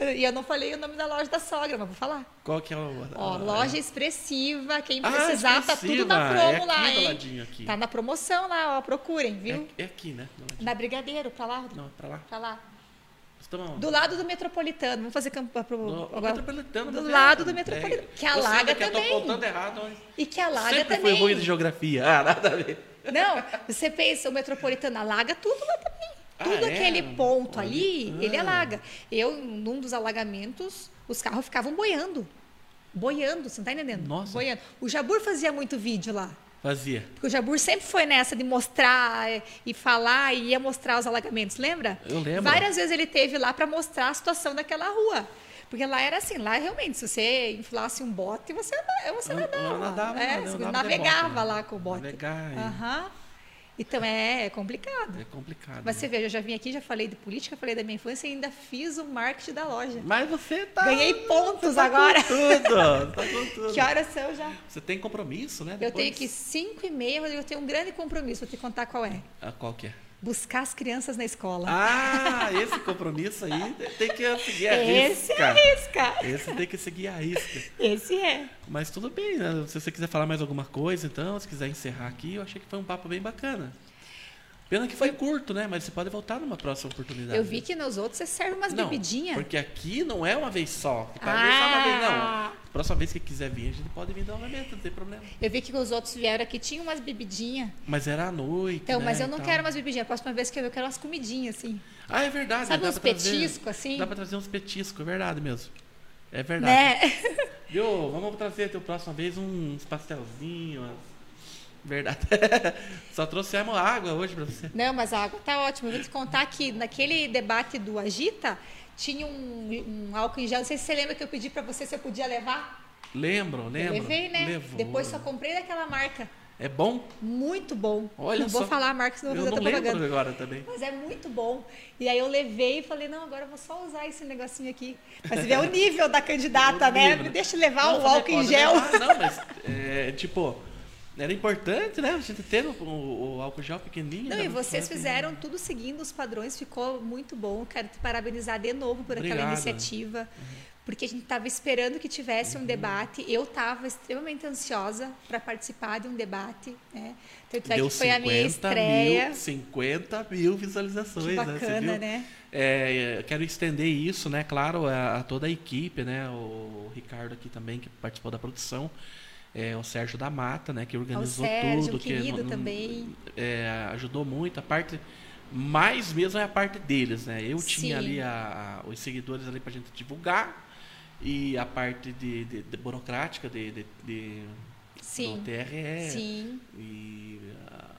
<laughs> E eu não falei o nome da loja da sogra, mas vou falar. Qual que é o. Ó, loja expressiva, quem Ah, precisar, tá tudo na expressiva. promo É lá, hein? Tá na promoção lá, ó, procurem, viu? É, é aqui, né? Na Brigadeiro, pra lá, Rodrigo, Não, pra lá. pra lá. Estamos Do lado do Metropolitano, vamos fazer campanha pro... No, agora. metropolitano. Do mas lado é- do Metropolitano, é. que Eu alaga eu também. tô contando errado. mas E que alaga Sempre também. foi ruim de geografia. Ah, nada a ver. Não, você pensa, o Metropolitano alaga tudo lá também. Ah, Tudo é? aquele ponto ali, Ah. ele alaga. Eu, num dos alagamentos, os carros ficavam boiando. Boiando, você não tá entendendo? Nossa. Boiando. O Jabur fazia muito vídeo lá. Fazia. Porque o Jabur sempre foi nessa de mostrar eh, e falar e ia mostrar os alagamentos, lembra? Eu lembro. Várias vezes ele teve lá para mostrar a situação daquela rua. Porque lá era assim, lá realmente, se você inflasse um bote, você, você Eu- eu nadava. nadava, é, eu você nadava de navegava bote, né? lá com o bote. Navegar Aham. Então é complicado. É complicado. Mas né? você vê, eu já vim aqui, já falei de política, falei da minha infância e ainda fiz o marketing da loja. Mas você tá. Ganhei pontos tá agora. Com tudo. <laughs> Tá com tudo. Que horas são já? Você tem compromisso, né? Eu depois? tenho que 5 e meia, mas eu tenho um grande compromisso. Vou te contar qual é. Ah, qual que é? Buscar as crianças na escola. Ah, esse compromisso aí tem que seguir a Esse risca. é risca. Esse tem que seguir a risca. Esse é. Mas tudo bem, né? Se você quiser falar mais alguma coisa, então, se quiser encerrar aqui, eu achei que foi um papo bem bacana. Pena que foi curto, né? Mas você pode voltar numa próxima oportunidade. Eu vi que nos outros você serve umas não, bebidinhas. Porque aqui não é uma vez só. Só uma vez, Ah. não. Próxima vez que quiser vir, a gente pode vir novamente, não tem problema. Eu vi que os outros vieram aqui, tinham umas bebidinhas. Mas era à noite. Então, né, mas eu não quero umas bebidinhas. A próxima vez que eu eu quero umas comidinhas, assim. Ah, é verdade. Sabe dá uns petiscos, assim? Dá pra trazer uns petiscos, é verdade mesmo. É verdade. Né? Viu? Vamos trazer até a próxima vez uns pastelzinhos. Verdade. <laughs> Só trouxemos água hoje pra você. Não, mas a água tá ótima. Eu vou te contar que naquele debate do Agita, tinha um, um álcool em gel. Não sei se você lembra que eu pedi pra você se eu podia levar. Lembro, Eu lembro. levei, né? Levou. Depois só comprei daquela marca. É bom? Muito bom. Olha não vou só. falar a marca, senão eu Eu vou fazer outra lembro propaganda. agora também. Mas é muito bom. E aí eu levei e falei, não, agora eu vou só usar esse negocinho aqui. Mas você vê o nível da candidata, <laughs> O né? nível, Me deixa eu levar Não, o álcool em gel. levar. Não, mas, é, tipo, era importante, né? A gente ter o, o- o álcool gel pequenininho. Não, né? e vocês fizeram tudo seguindo os padrões, ficou muito bom. Quero te parabenizar de novo por aquela Obrigado. iniciativa. Porque a gente estava esperando que tivesse Uhum. um debate. Eu estava extremamente ansiosa para participar de um debate. Né? Tanto é Deu que foi a minha 50 estreia. Mil, 50 mil visualizações, Que né? Você bacana, viu? né? É, quero estender isso, né? Claro, a, a toda a equipe, né? O Ricardo aqui também, que participou da produção. É, o Sérgio da Mata, né? Que organizou Sérgio, tudo. que não- também. é, ajudou muito. A parte mais mesmo é a parte deles, né? Eu tinha Sim. ali a- a- os seguidores ali pra gente divulgar e a parte de, de- de burocrática de, de- de- Sim. do TRE Sim. e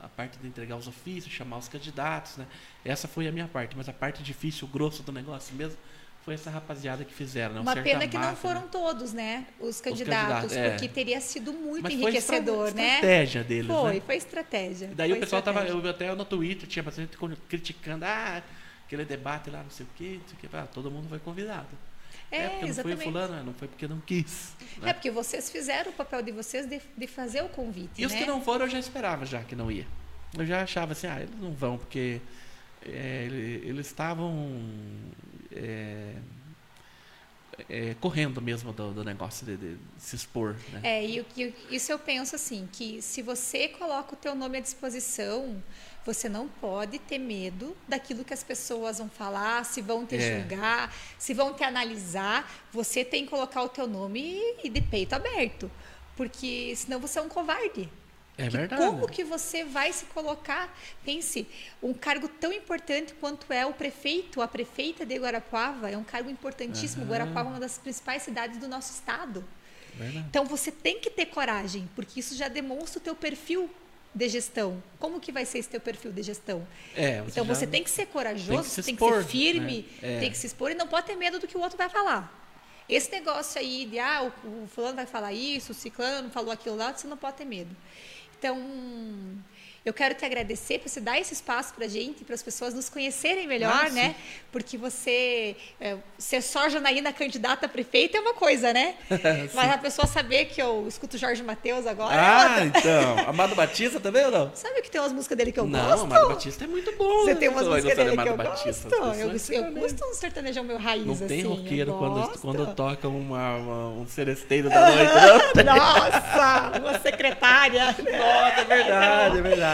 a, a parte de entregar os ofícios, chamar os candidatos, né? Essa foi a minha parte, mas a parte difícil, o grosso do negócio mesmo, foi essa rapaziada que fizeram, né? O Uma pena que não foram né? todos, né? Os candidatos, candidatos, é. porque teria sido muito Mas foi enriquecedor, estra- né? estratégia deles, Foi, né? foi estratégia. Daí foi o pessoal tava, eu vi até no Twitter tinha bastante gente criticando, ah, aquele debate lá, não sei o quê, não sei o quê. Ah, todo mundo foi convidado. É, É, porque não foi exatamente. fulano, é, não foi porque não quis. É né? porque vocês fizeram o papel de vocês de, de fazer o convite, E os né? que não foram, eu já esperava já que não ia. Eu já achava assim, ah, eles não vão, porque é, ele- eles estavam é, é, correndo mesmo do, do negócio de, de se expor. Né? É, e isso eu penso assim, que se você coloca o teu nome à disposição, você não pode ter medo daquilo que as pessoas vão falar, se vão te É. julgar, se vão te analisar. Você tem que colocar o teu nome e de peito aberto, porque senão você é um covarde. É Porque verdade. Como que você vai se colocar? Pense, um cargo tão importante quanto é o prefeito, a prefeita de Guarapuava, é um cargo importantíssimo. Aham. Guarapuava é uma das principais cidades do nosso estado. Verdade. Então você tem que ter coragem, porque isso já demonstra o teu perfil de gestão. Como que vai ser esse teu perfil de gestão? É, então já- você tem que ser corajoso, tem que se você tem expor, que ser firme, né? É. tem que se expor e não pode ter medo do que o outro vai falar. Esse negócio aí de ah, o, o fulano vai falar isso, o ciclano falou aquilo lá, você não pode ter medo. Então, eu quero te agradecer por você dar esse espaço para a gente, para as pessoas nos conhecerem melhor, né? Porque você é, ser só Janaína candidata a prefeita é uma coisa, né? <laughs> Mas a pessoa saber que eu escuto Jorge Matheus agora é Ah, então. <laughs> Amado Batista também ou não? Sabe que tem umas músicas dele que eu não, gosto? Amado Batista é muito bom. Você né? tem umas vai músicas de dele que eu Batista, gosto. Eu, eu gosto um sertanejão meu raiz, Não assim. tem roqueiro eu quando, quando toca uma, uma- um seresteiro da <laughs> noite, não? Nossa, uma secretária. Nossa, é verdade, é verdade.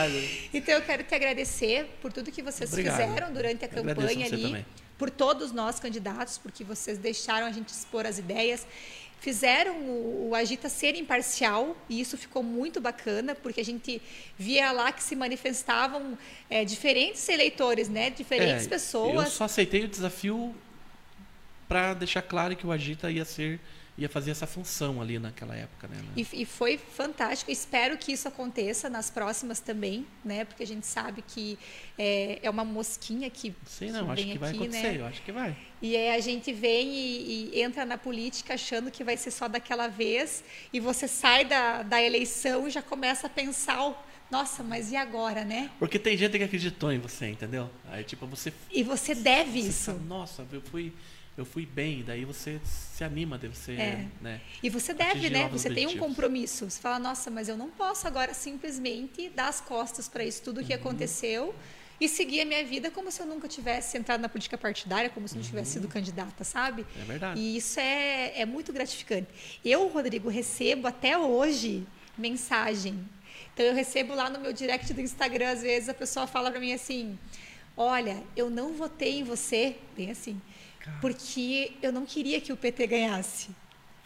Então eu quero te agradecer por tudo que vocês Obrigado. fizeram durante a Eu campanha ali, também. por todos nós candidatos, porque vocês deixaram a gente expor as ideias, fizeram o, o Agita ser imparcial e isso ficou muito bacana, porque a gente via lá que se manifestavam é, diferentes eleitores, né, diferentes É, pessoas. Eu só aceitei o desafio para deixar claro que o Agita ia ser ia fazer essa função ali naquela época, né? E, e foi fantástico. Espero que isso aconteça nas próximas também, né? Porque a gente sabe que é, é uma mosquinha que, Sei não, que acho que vai aqui, acontecer, né? eu acho que vai. E aí a gente vem e, e entra na política achando que vai ser só daquela vez, e você sai da, da eleição e já começa a pensar, o- nossa, mas e agora, né? Porque tem gente que acreditou em você, entendeu? Aí tipo você, E você deve você isso. fala, nossa, eu fui eu fui bem, daí você se anima de você, É. né? E você deve, né? Você tem um objetivos. compromisso. Você fala, nossa, mas eu não posso agora simplesmente dar as costas para isso tudo que Uhum. aconteceu e seguir a minha vida como se eu nunca tivesse entrado na política partidária, como se eu não tivesse sido candidata, sabe? É verdade. E isso é, é muito gratificante. Eu, Rodrigo, recebo até hoje mensagem. Então eu recebo lá no meu direct do Instagram, às vezes a pessoa fala para mim assim: Olha, eu não votei em você, bem assim, porque eu não queria que o PT ganhasse.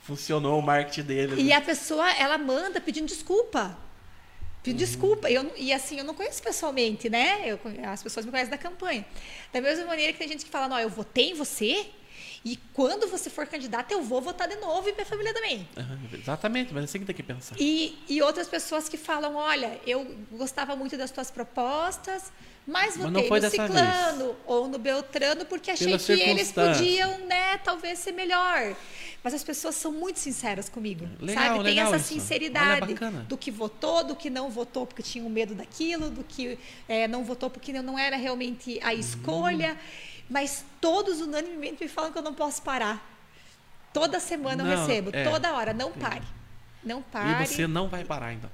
Funcionou o marketing dele. E né? a pessoa, ela manda pedindo desculpa. Pedindo Uhum. desculpa. Eu, e assim, eu não conheço pessoalmente, né? Eu as pessoas me conhecem da campanha. Da mesma maneira que tem gente que fala, não, eu votei em você e quando você for candidata eu vou votar de novo e minha família também. Aham, exatamente, mas é assim que tem que pensar. E, e outras pessoas que falam, olha, eu gostava muito das tuas propostas, mas Mas votei foi no ciclano ou no beltrano porque achei Pela que eles podiam, né, talvez ser melhor. Mas as pessoas são muito sinceras comigo, Legal, sabe? Tem essa sinceridade Olha, do que votou, do que não votou porque tinha um medo daquilo, do que eh, não votou porque não era realmente Uhum. a escolha. Mas todos unanimemente me falam que eu não posso parar. Toda semana eu Não, recebo, é. toda hora, não pare. Não pare. E você não vai parar então.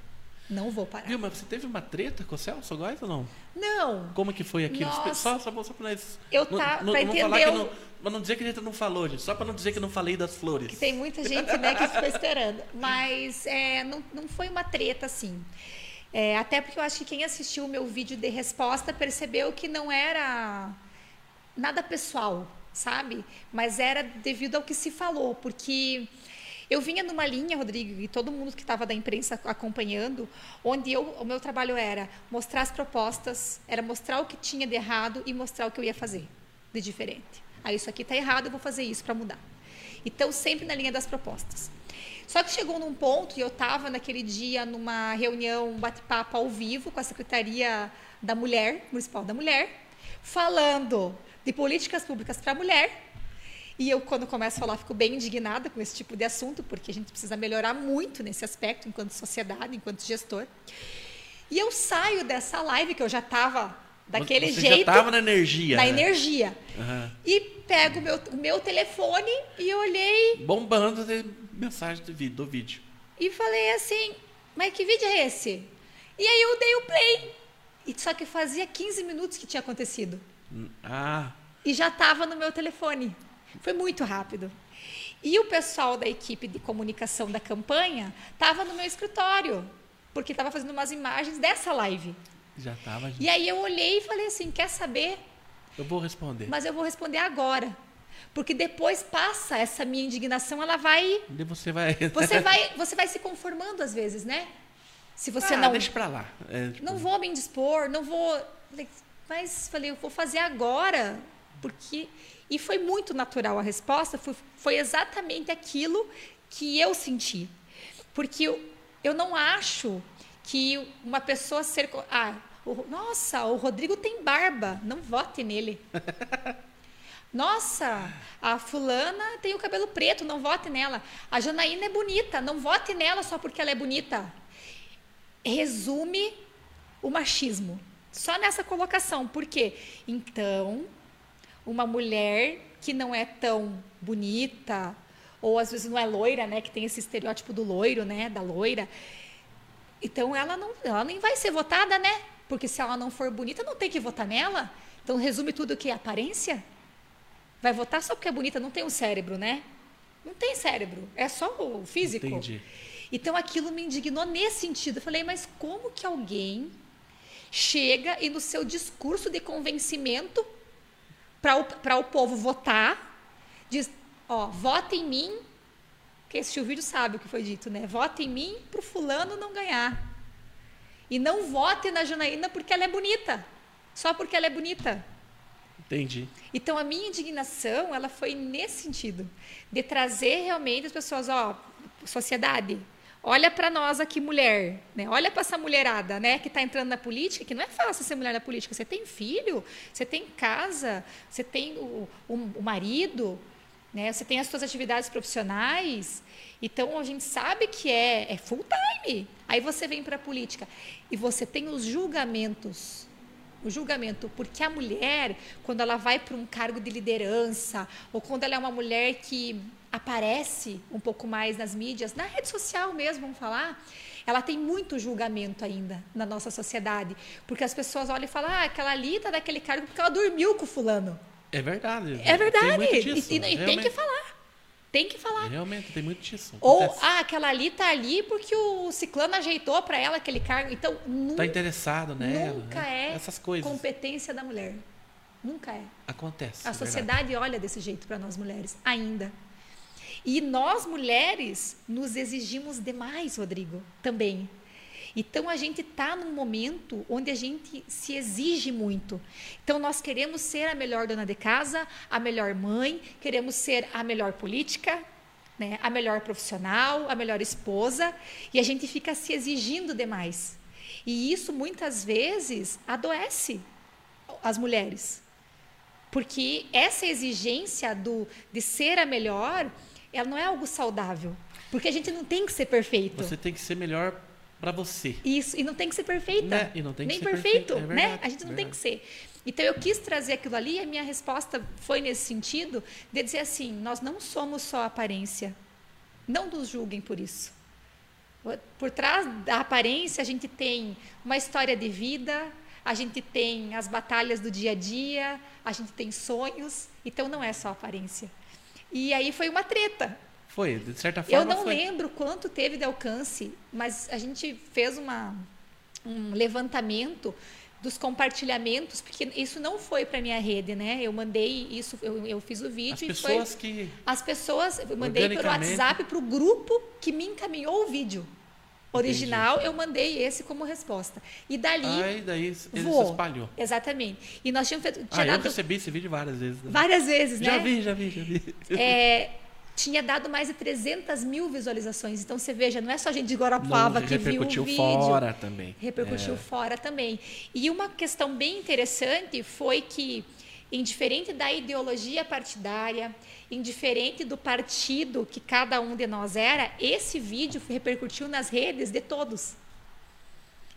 Não vou parar. Viu, mas você teve uma treta com o Celso Góes ou não? Não. Como que foi aquilo? Nossa. Só, só, só pra nós. Eu não, tá- não, pra não entender o- não, Pra não dizer que a gente não falou, gente. Só pra não dizer que eu não falei das flores. Que tem muita gente né, que ficou esperando. Mas é, não, não foi uma treta assim. É, até porque eu acho que quem assistiu o meu vídeo de resposta percebeu que não era nada pessoal, sabe? Mas era devido ao que se falou, porque eu vinha numa linha, Rodrigo, e todo mundo que estava da imprensa acompanhando, onde eu, o meu trabalho era mostrar as propostas, era mostrar o que tinha de errado e mostrar o que eu ia fazer de diferente. Ah, isso aqui está errado, eu vou fazer isso para mudar. Então, sempre na linha das propostas. Só que chegou num ponto, e eu estava naquele dia numa reunião, um bate-papo ao vivo com a Secretaria da Mulher, Municipal da Mulher, falando de políticas públicas para a mulher. E eu, quando começo a falar, fico bem indignada com esse tipo de assunto, porque a gente precisa melhorar muito nesse aspecto, enquanto sociedade, enquanto gestor. E eu saio dessa live, que eu já estava daquele Você jeito. já tava na energia. na né? energia. Aham. E pego o meu, meu telefone e olhei Bombando de mensagem do vídeo, do vídeo. e falei assim, mas que vídeo é esse? E aí eu dei o play. E só que fazia 15 minutos que tinha acontecido. Ah, E já estava no meu telefone. Foi muito rápido. E o pessoal da equipe de comunicação da campanha estava no meu escritório, porque estava fazendo umas imagens dessa live. já tava. E aí eu olhei e falei assim: quer saber? Eu vou responder. Mas eu vou responder agora. Porque depois passa essa minha indignação, ela vai. E você vai. <laughs> Você vai, você vai se conformando às vezes, né? Se você ah, não. Deixa pra lá. É, tipo, Não vou me indispor, não vou. Mas falei, eu vou fazer agora, porque. E foi muito natural a resposta, foi, foi exatamente aquilo que eu senti. Porque eu, eu não acho que uma pessoa ser. Ah, o- nossa, o Rodrigo tem barba, não vote nele. <laughs> Nossa, a fulana tem o cabelo preto, não vote nela. A Janaína é bonita, não vote nela só porque ela é bonita resume o machismo. Só nessa colocação. Por quê? Então, uma mulher que não é tão bonita, ou às vezes não é loira, né? Que tem esse estereótipo do loiro, né? Da loira. Então, ela, não, ela nem vai ser votada, né? Porque se ela não for bonita, não tem que votar nela. Então, resume tudo o que é aparência. Vai votar só porque é bonita, não tem um cérebro, né? Não tem cérebro, é só o físico. Entendi. Então aquilo me indignou nesse sentido. Eu falei, mas como que alguém chega e no seu discurso de convencimento para o, pra o povo votar, diz, ó, vota em mim, quem assistiu o vídeo sabe o que foi dito, né? Vota em mim para o fulano não ganhar. E não vote na Janaína porque ela é bonita. Só porque ela é bonita. Entendi. Então a minha indignação, ela foi nesse sentido, de trazer realmente as pessoas, ó, sociedade, olha para nós aqui mulher, né? Olha para essa mulherada, né, que está entrando na política, que não é fácil ser mulher na política. Você tem filho, você tem casa, você tem o, o, o marido, né? Você tem as suas atividades profissionais. Então a gente sabe que é, é full time. Aí você vem para a política e você tem os julgamentos o julgamento, porque a mulher, quando ela vai para um cargo de liderança, ou quando ela é uma mulher que aparece um pouco mais nas mídias, na rede social mesmo, vamos falar, ela tem muito julgamento ainda na nossa sociedade, porque as pessoas olham e falam, ah, aquela ali está daquele cargo porque ela dormiu com o fulano. É verdade. É verdade, Tem e, disso, e- e tem que falar, tem que falar. Realmente, tem muito disso. Ou, Acontece. ah, aquela ali tá ali porque o ciclano ajeitou para ela aquele cargo. Então, nunca, Tá interessado nela. nunca né? é Essas coisas. competência da mulher. Nunca é. Acontece. A é verdade. sociedade olha desse jeito para nós mulheres, ainda. E nós mulheres nos exigimos demais, Rodrigo, também. Então a gente está num momento onde a gente se exige muito. Então nós queremos ser a melhor dona de casa, a melhor mãe, queremos ser a melhor política, né, a melhor profissional, a melhor esposa, e a gente fica se exigindo demais. E isso muitas vezes adoece as mulheres. Porque essa exigência do, de ser a melhor, ela não é algo saudável. Porque a gente não tem que ser perfeito. Você tem que ser melhor pra você. Isso, e não tem que ser perfeita. Né? E não tem que Nem ser perfeito, perfeita, é né? verdade, A gente não tem que verdade. ser. Então eu quis trazer aquilo ali e a minha resposta foi nesse sentido de dizer assim, nós não somos só aparência. Não nos julguem por isso. Por trás da aparência a gente tem uma história de vida, a gente tem as batalhas do dia a dia, a gente tem sonhos, então não é só aparência. E aí foi uma treta, Foi, de certa forma. eu não foi. lembro quanto teve de alcance, mas a gente fez uma, um levantamento dos compartilhamentos, porque isso não foi para minha rede, né? Eu mandei isso, eu, eu fiz o vídeo As e pessoas foi que. as pessoas, eu mandei pelo. WhatsApp para o grupo que me encaminhou o vídeo original, eu mandei esse como resposta. E dali Aí daí ele se voou. espalhou. Exatamente. E nós tínhamos feito, tinha Ah, eu dado recebi esse vídeo várias vezes. né? várias vezes, Já né? vi, já vi, já vi. <laughs> É, tinha dado mais de 300 mil visualizações. Então você veja, não é só gente de Guarapava Não, que viu o repercutiu vídeo. fora também. Repercutiu É. fora também. E uma questão bem interessante foi que, indiferente da ideologia partidária, indiferente do partido que cada um de nós era, esse vídeo repercutiu nas redes de todos.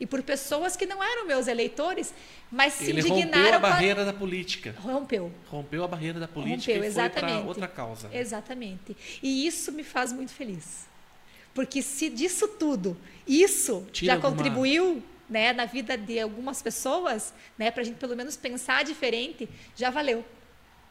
e por pessoas que não eram meus eleitores, mas se Ele indignaram. rompeu a barreira da política. Rompeu. Rompeu a barreira da política Rompeu, e foi para exatamente. outra causa. né? Exatamente. E isso me faz muito feliz. Porque se disso tudo, isso Tira já alguma- contribuiu né, na vida de algumas pessoas, né, para a gente pelo menos pensar diferente, já valeu.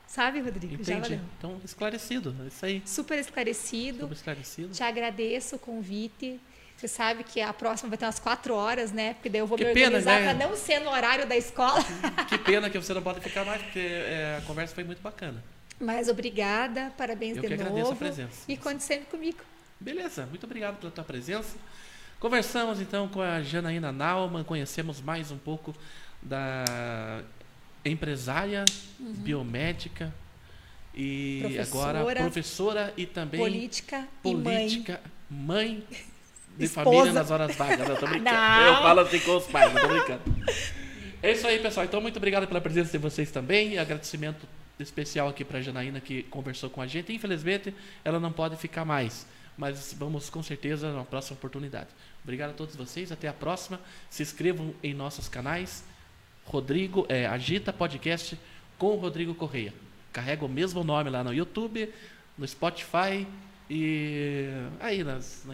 Sabe, Rodrigo? Já Entendi. valeu. Então, esclarecido. É isso aí. Super esclarecido. Super esclarecido. Te agradeço o convite. Você sabe que a próxima vai ter umas quatro horas, né? Porque daí eu vou Que me pena, organizar né? para não ser no horário da escola. <laughs> Que pena que você não pode ficar mais, porque é, a conversa foi muito bacana. Mas obrigada, parabéns Eu de que novo. agradeço a presença. E conte sempre comigo. Beleza, muito obrigado pela tua presença. Conversamos então com a Janaína Nauman, conhecemos mais um pouco da empresária, biomédica e Professora. agora professora e também Política, e mãe. política, mãe, de Esposa. família nas horas vagas. Eu tô <laughs> brincando. Não. Eu falo assim com os pais, não tô brincando. É isso aí, pessoal. Então, muito obrigado pela presença de vocês também. E agradecimento especial aqui para a Janaína que conversou com a gente. Infelizmente, ela não pode ficar mais. Mas vamos com certeza na próxima oportunidade. Obrigado a todos vocês. Até a próxima. Se inscrevam em nossos canais. Rodrigo, é, Agita Podcast com Rodrigo Correia. Carrega o mesmo nome lá no YouTube, no Spotify e aí nas.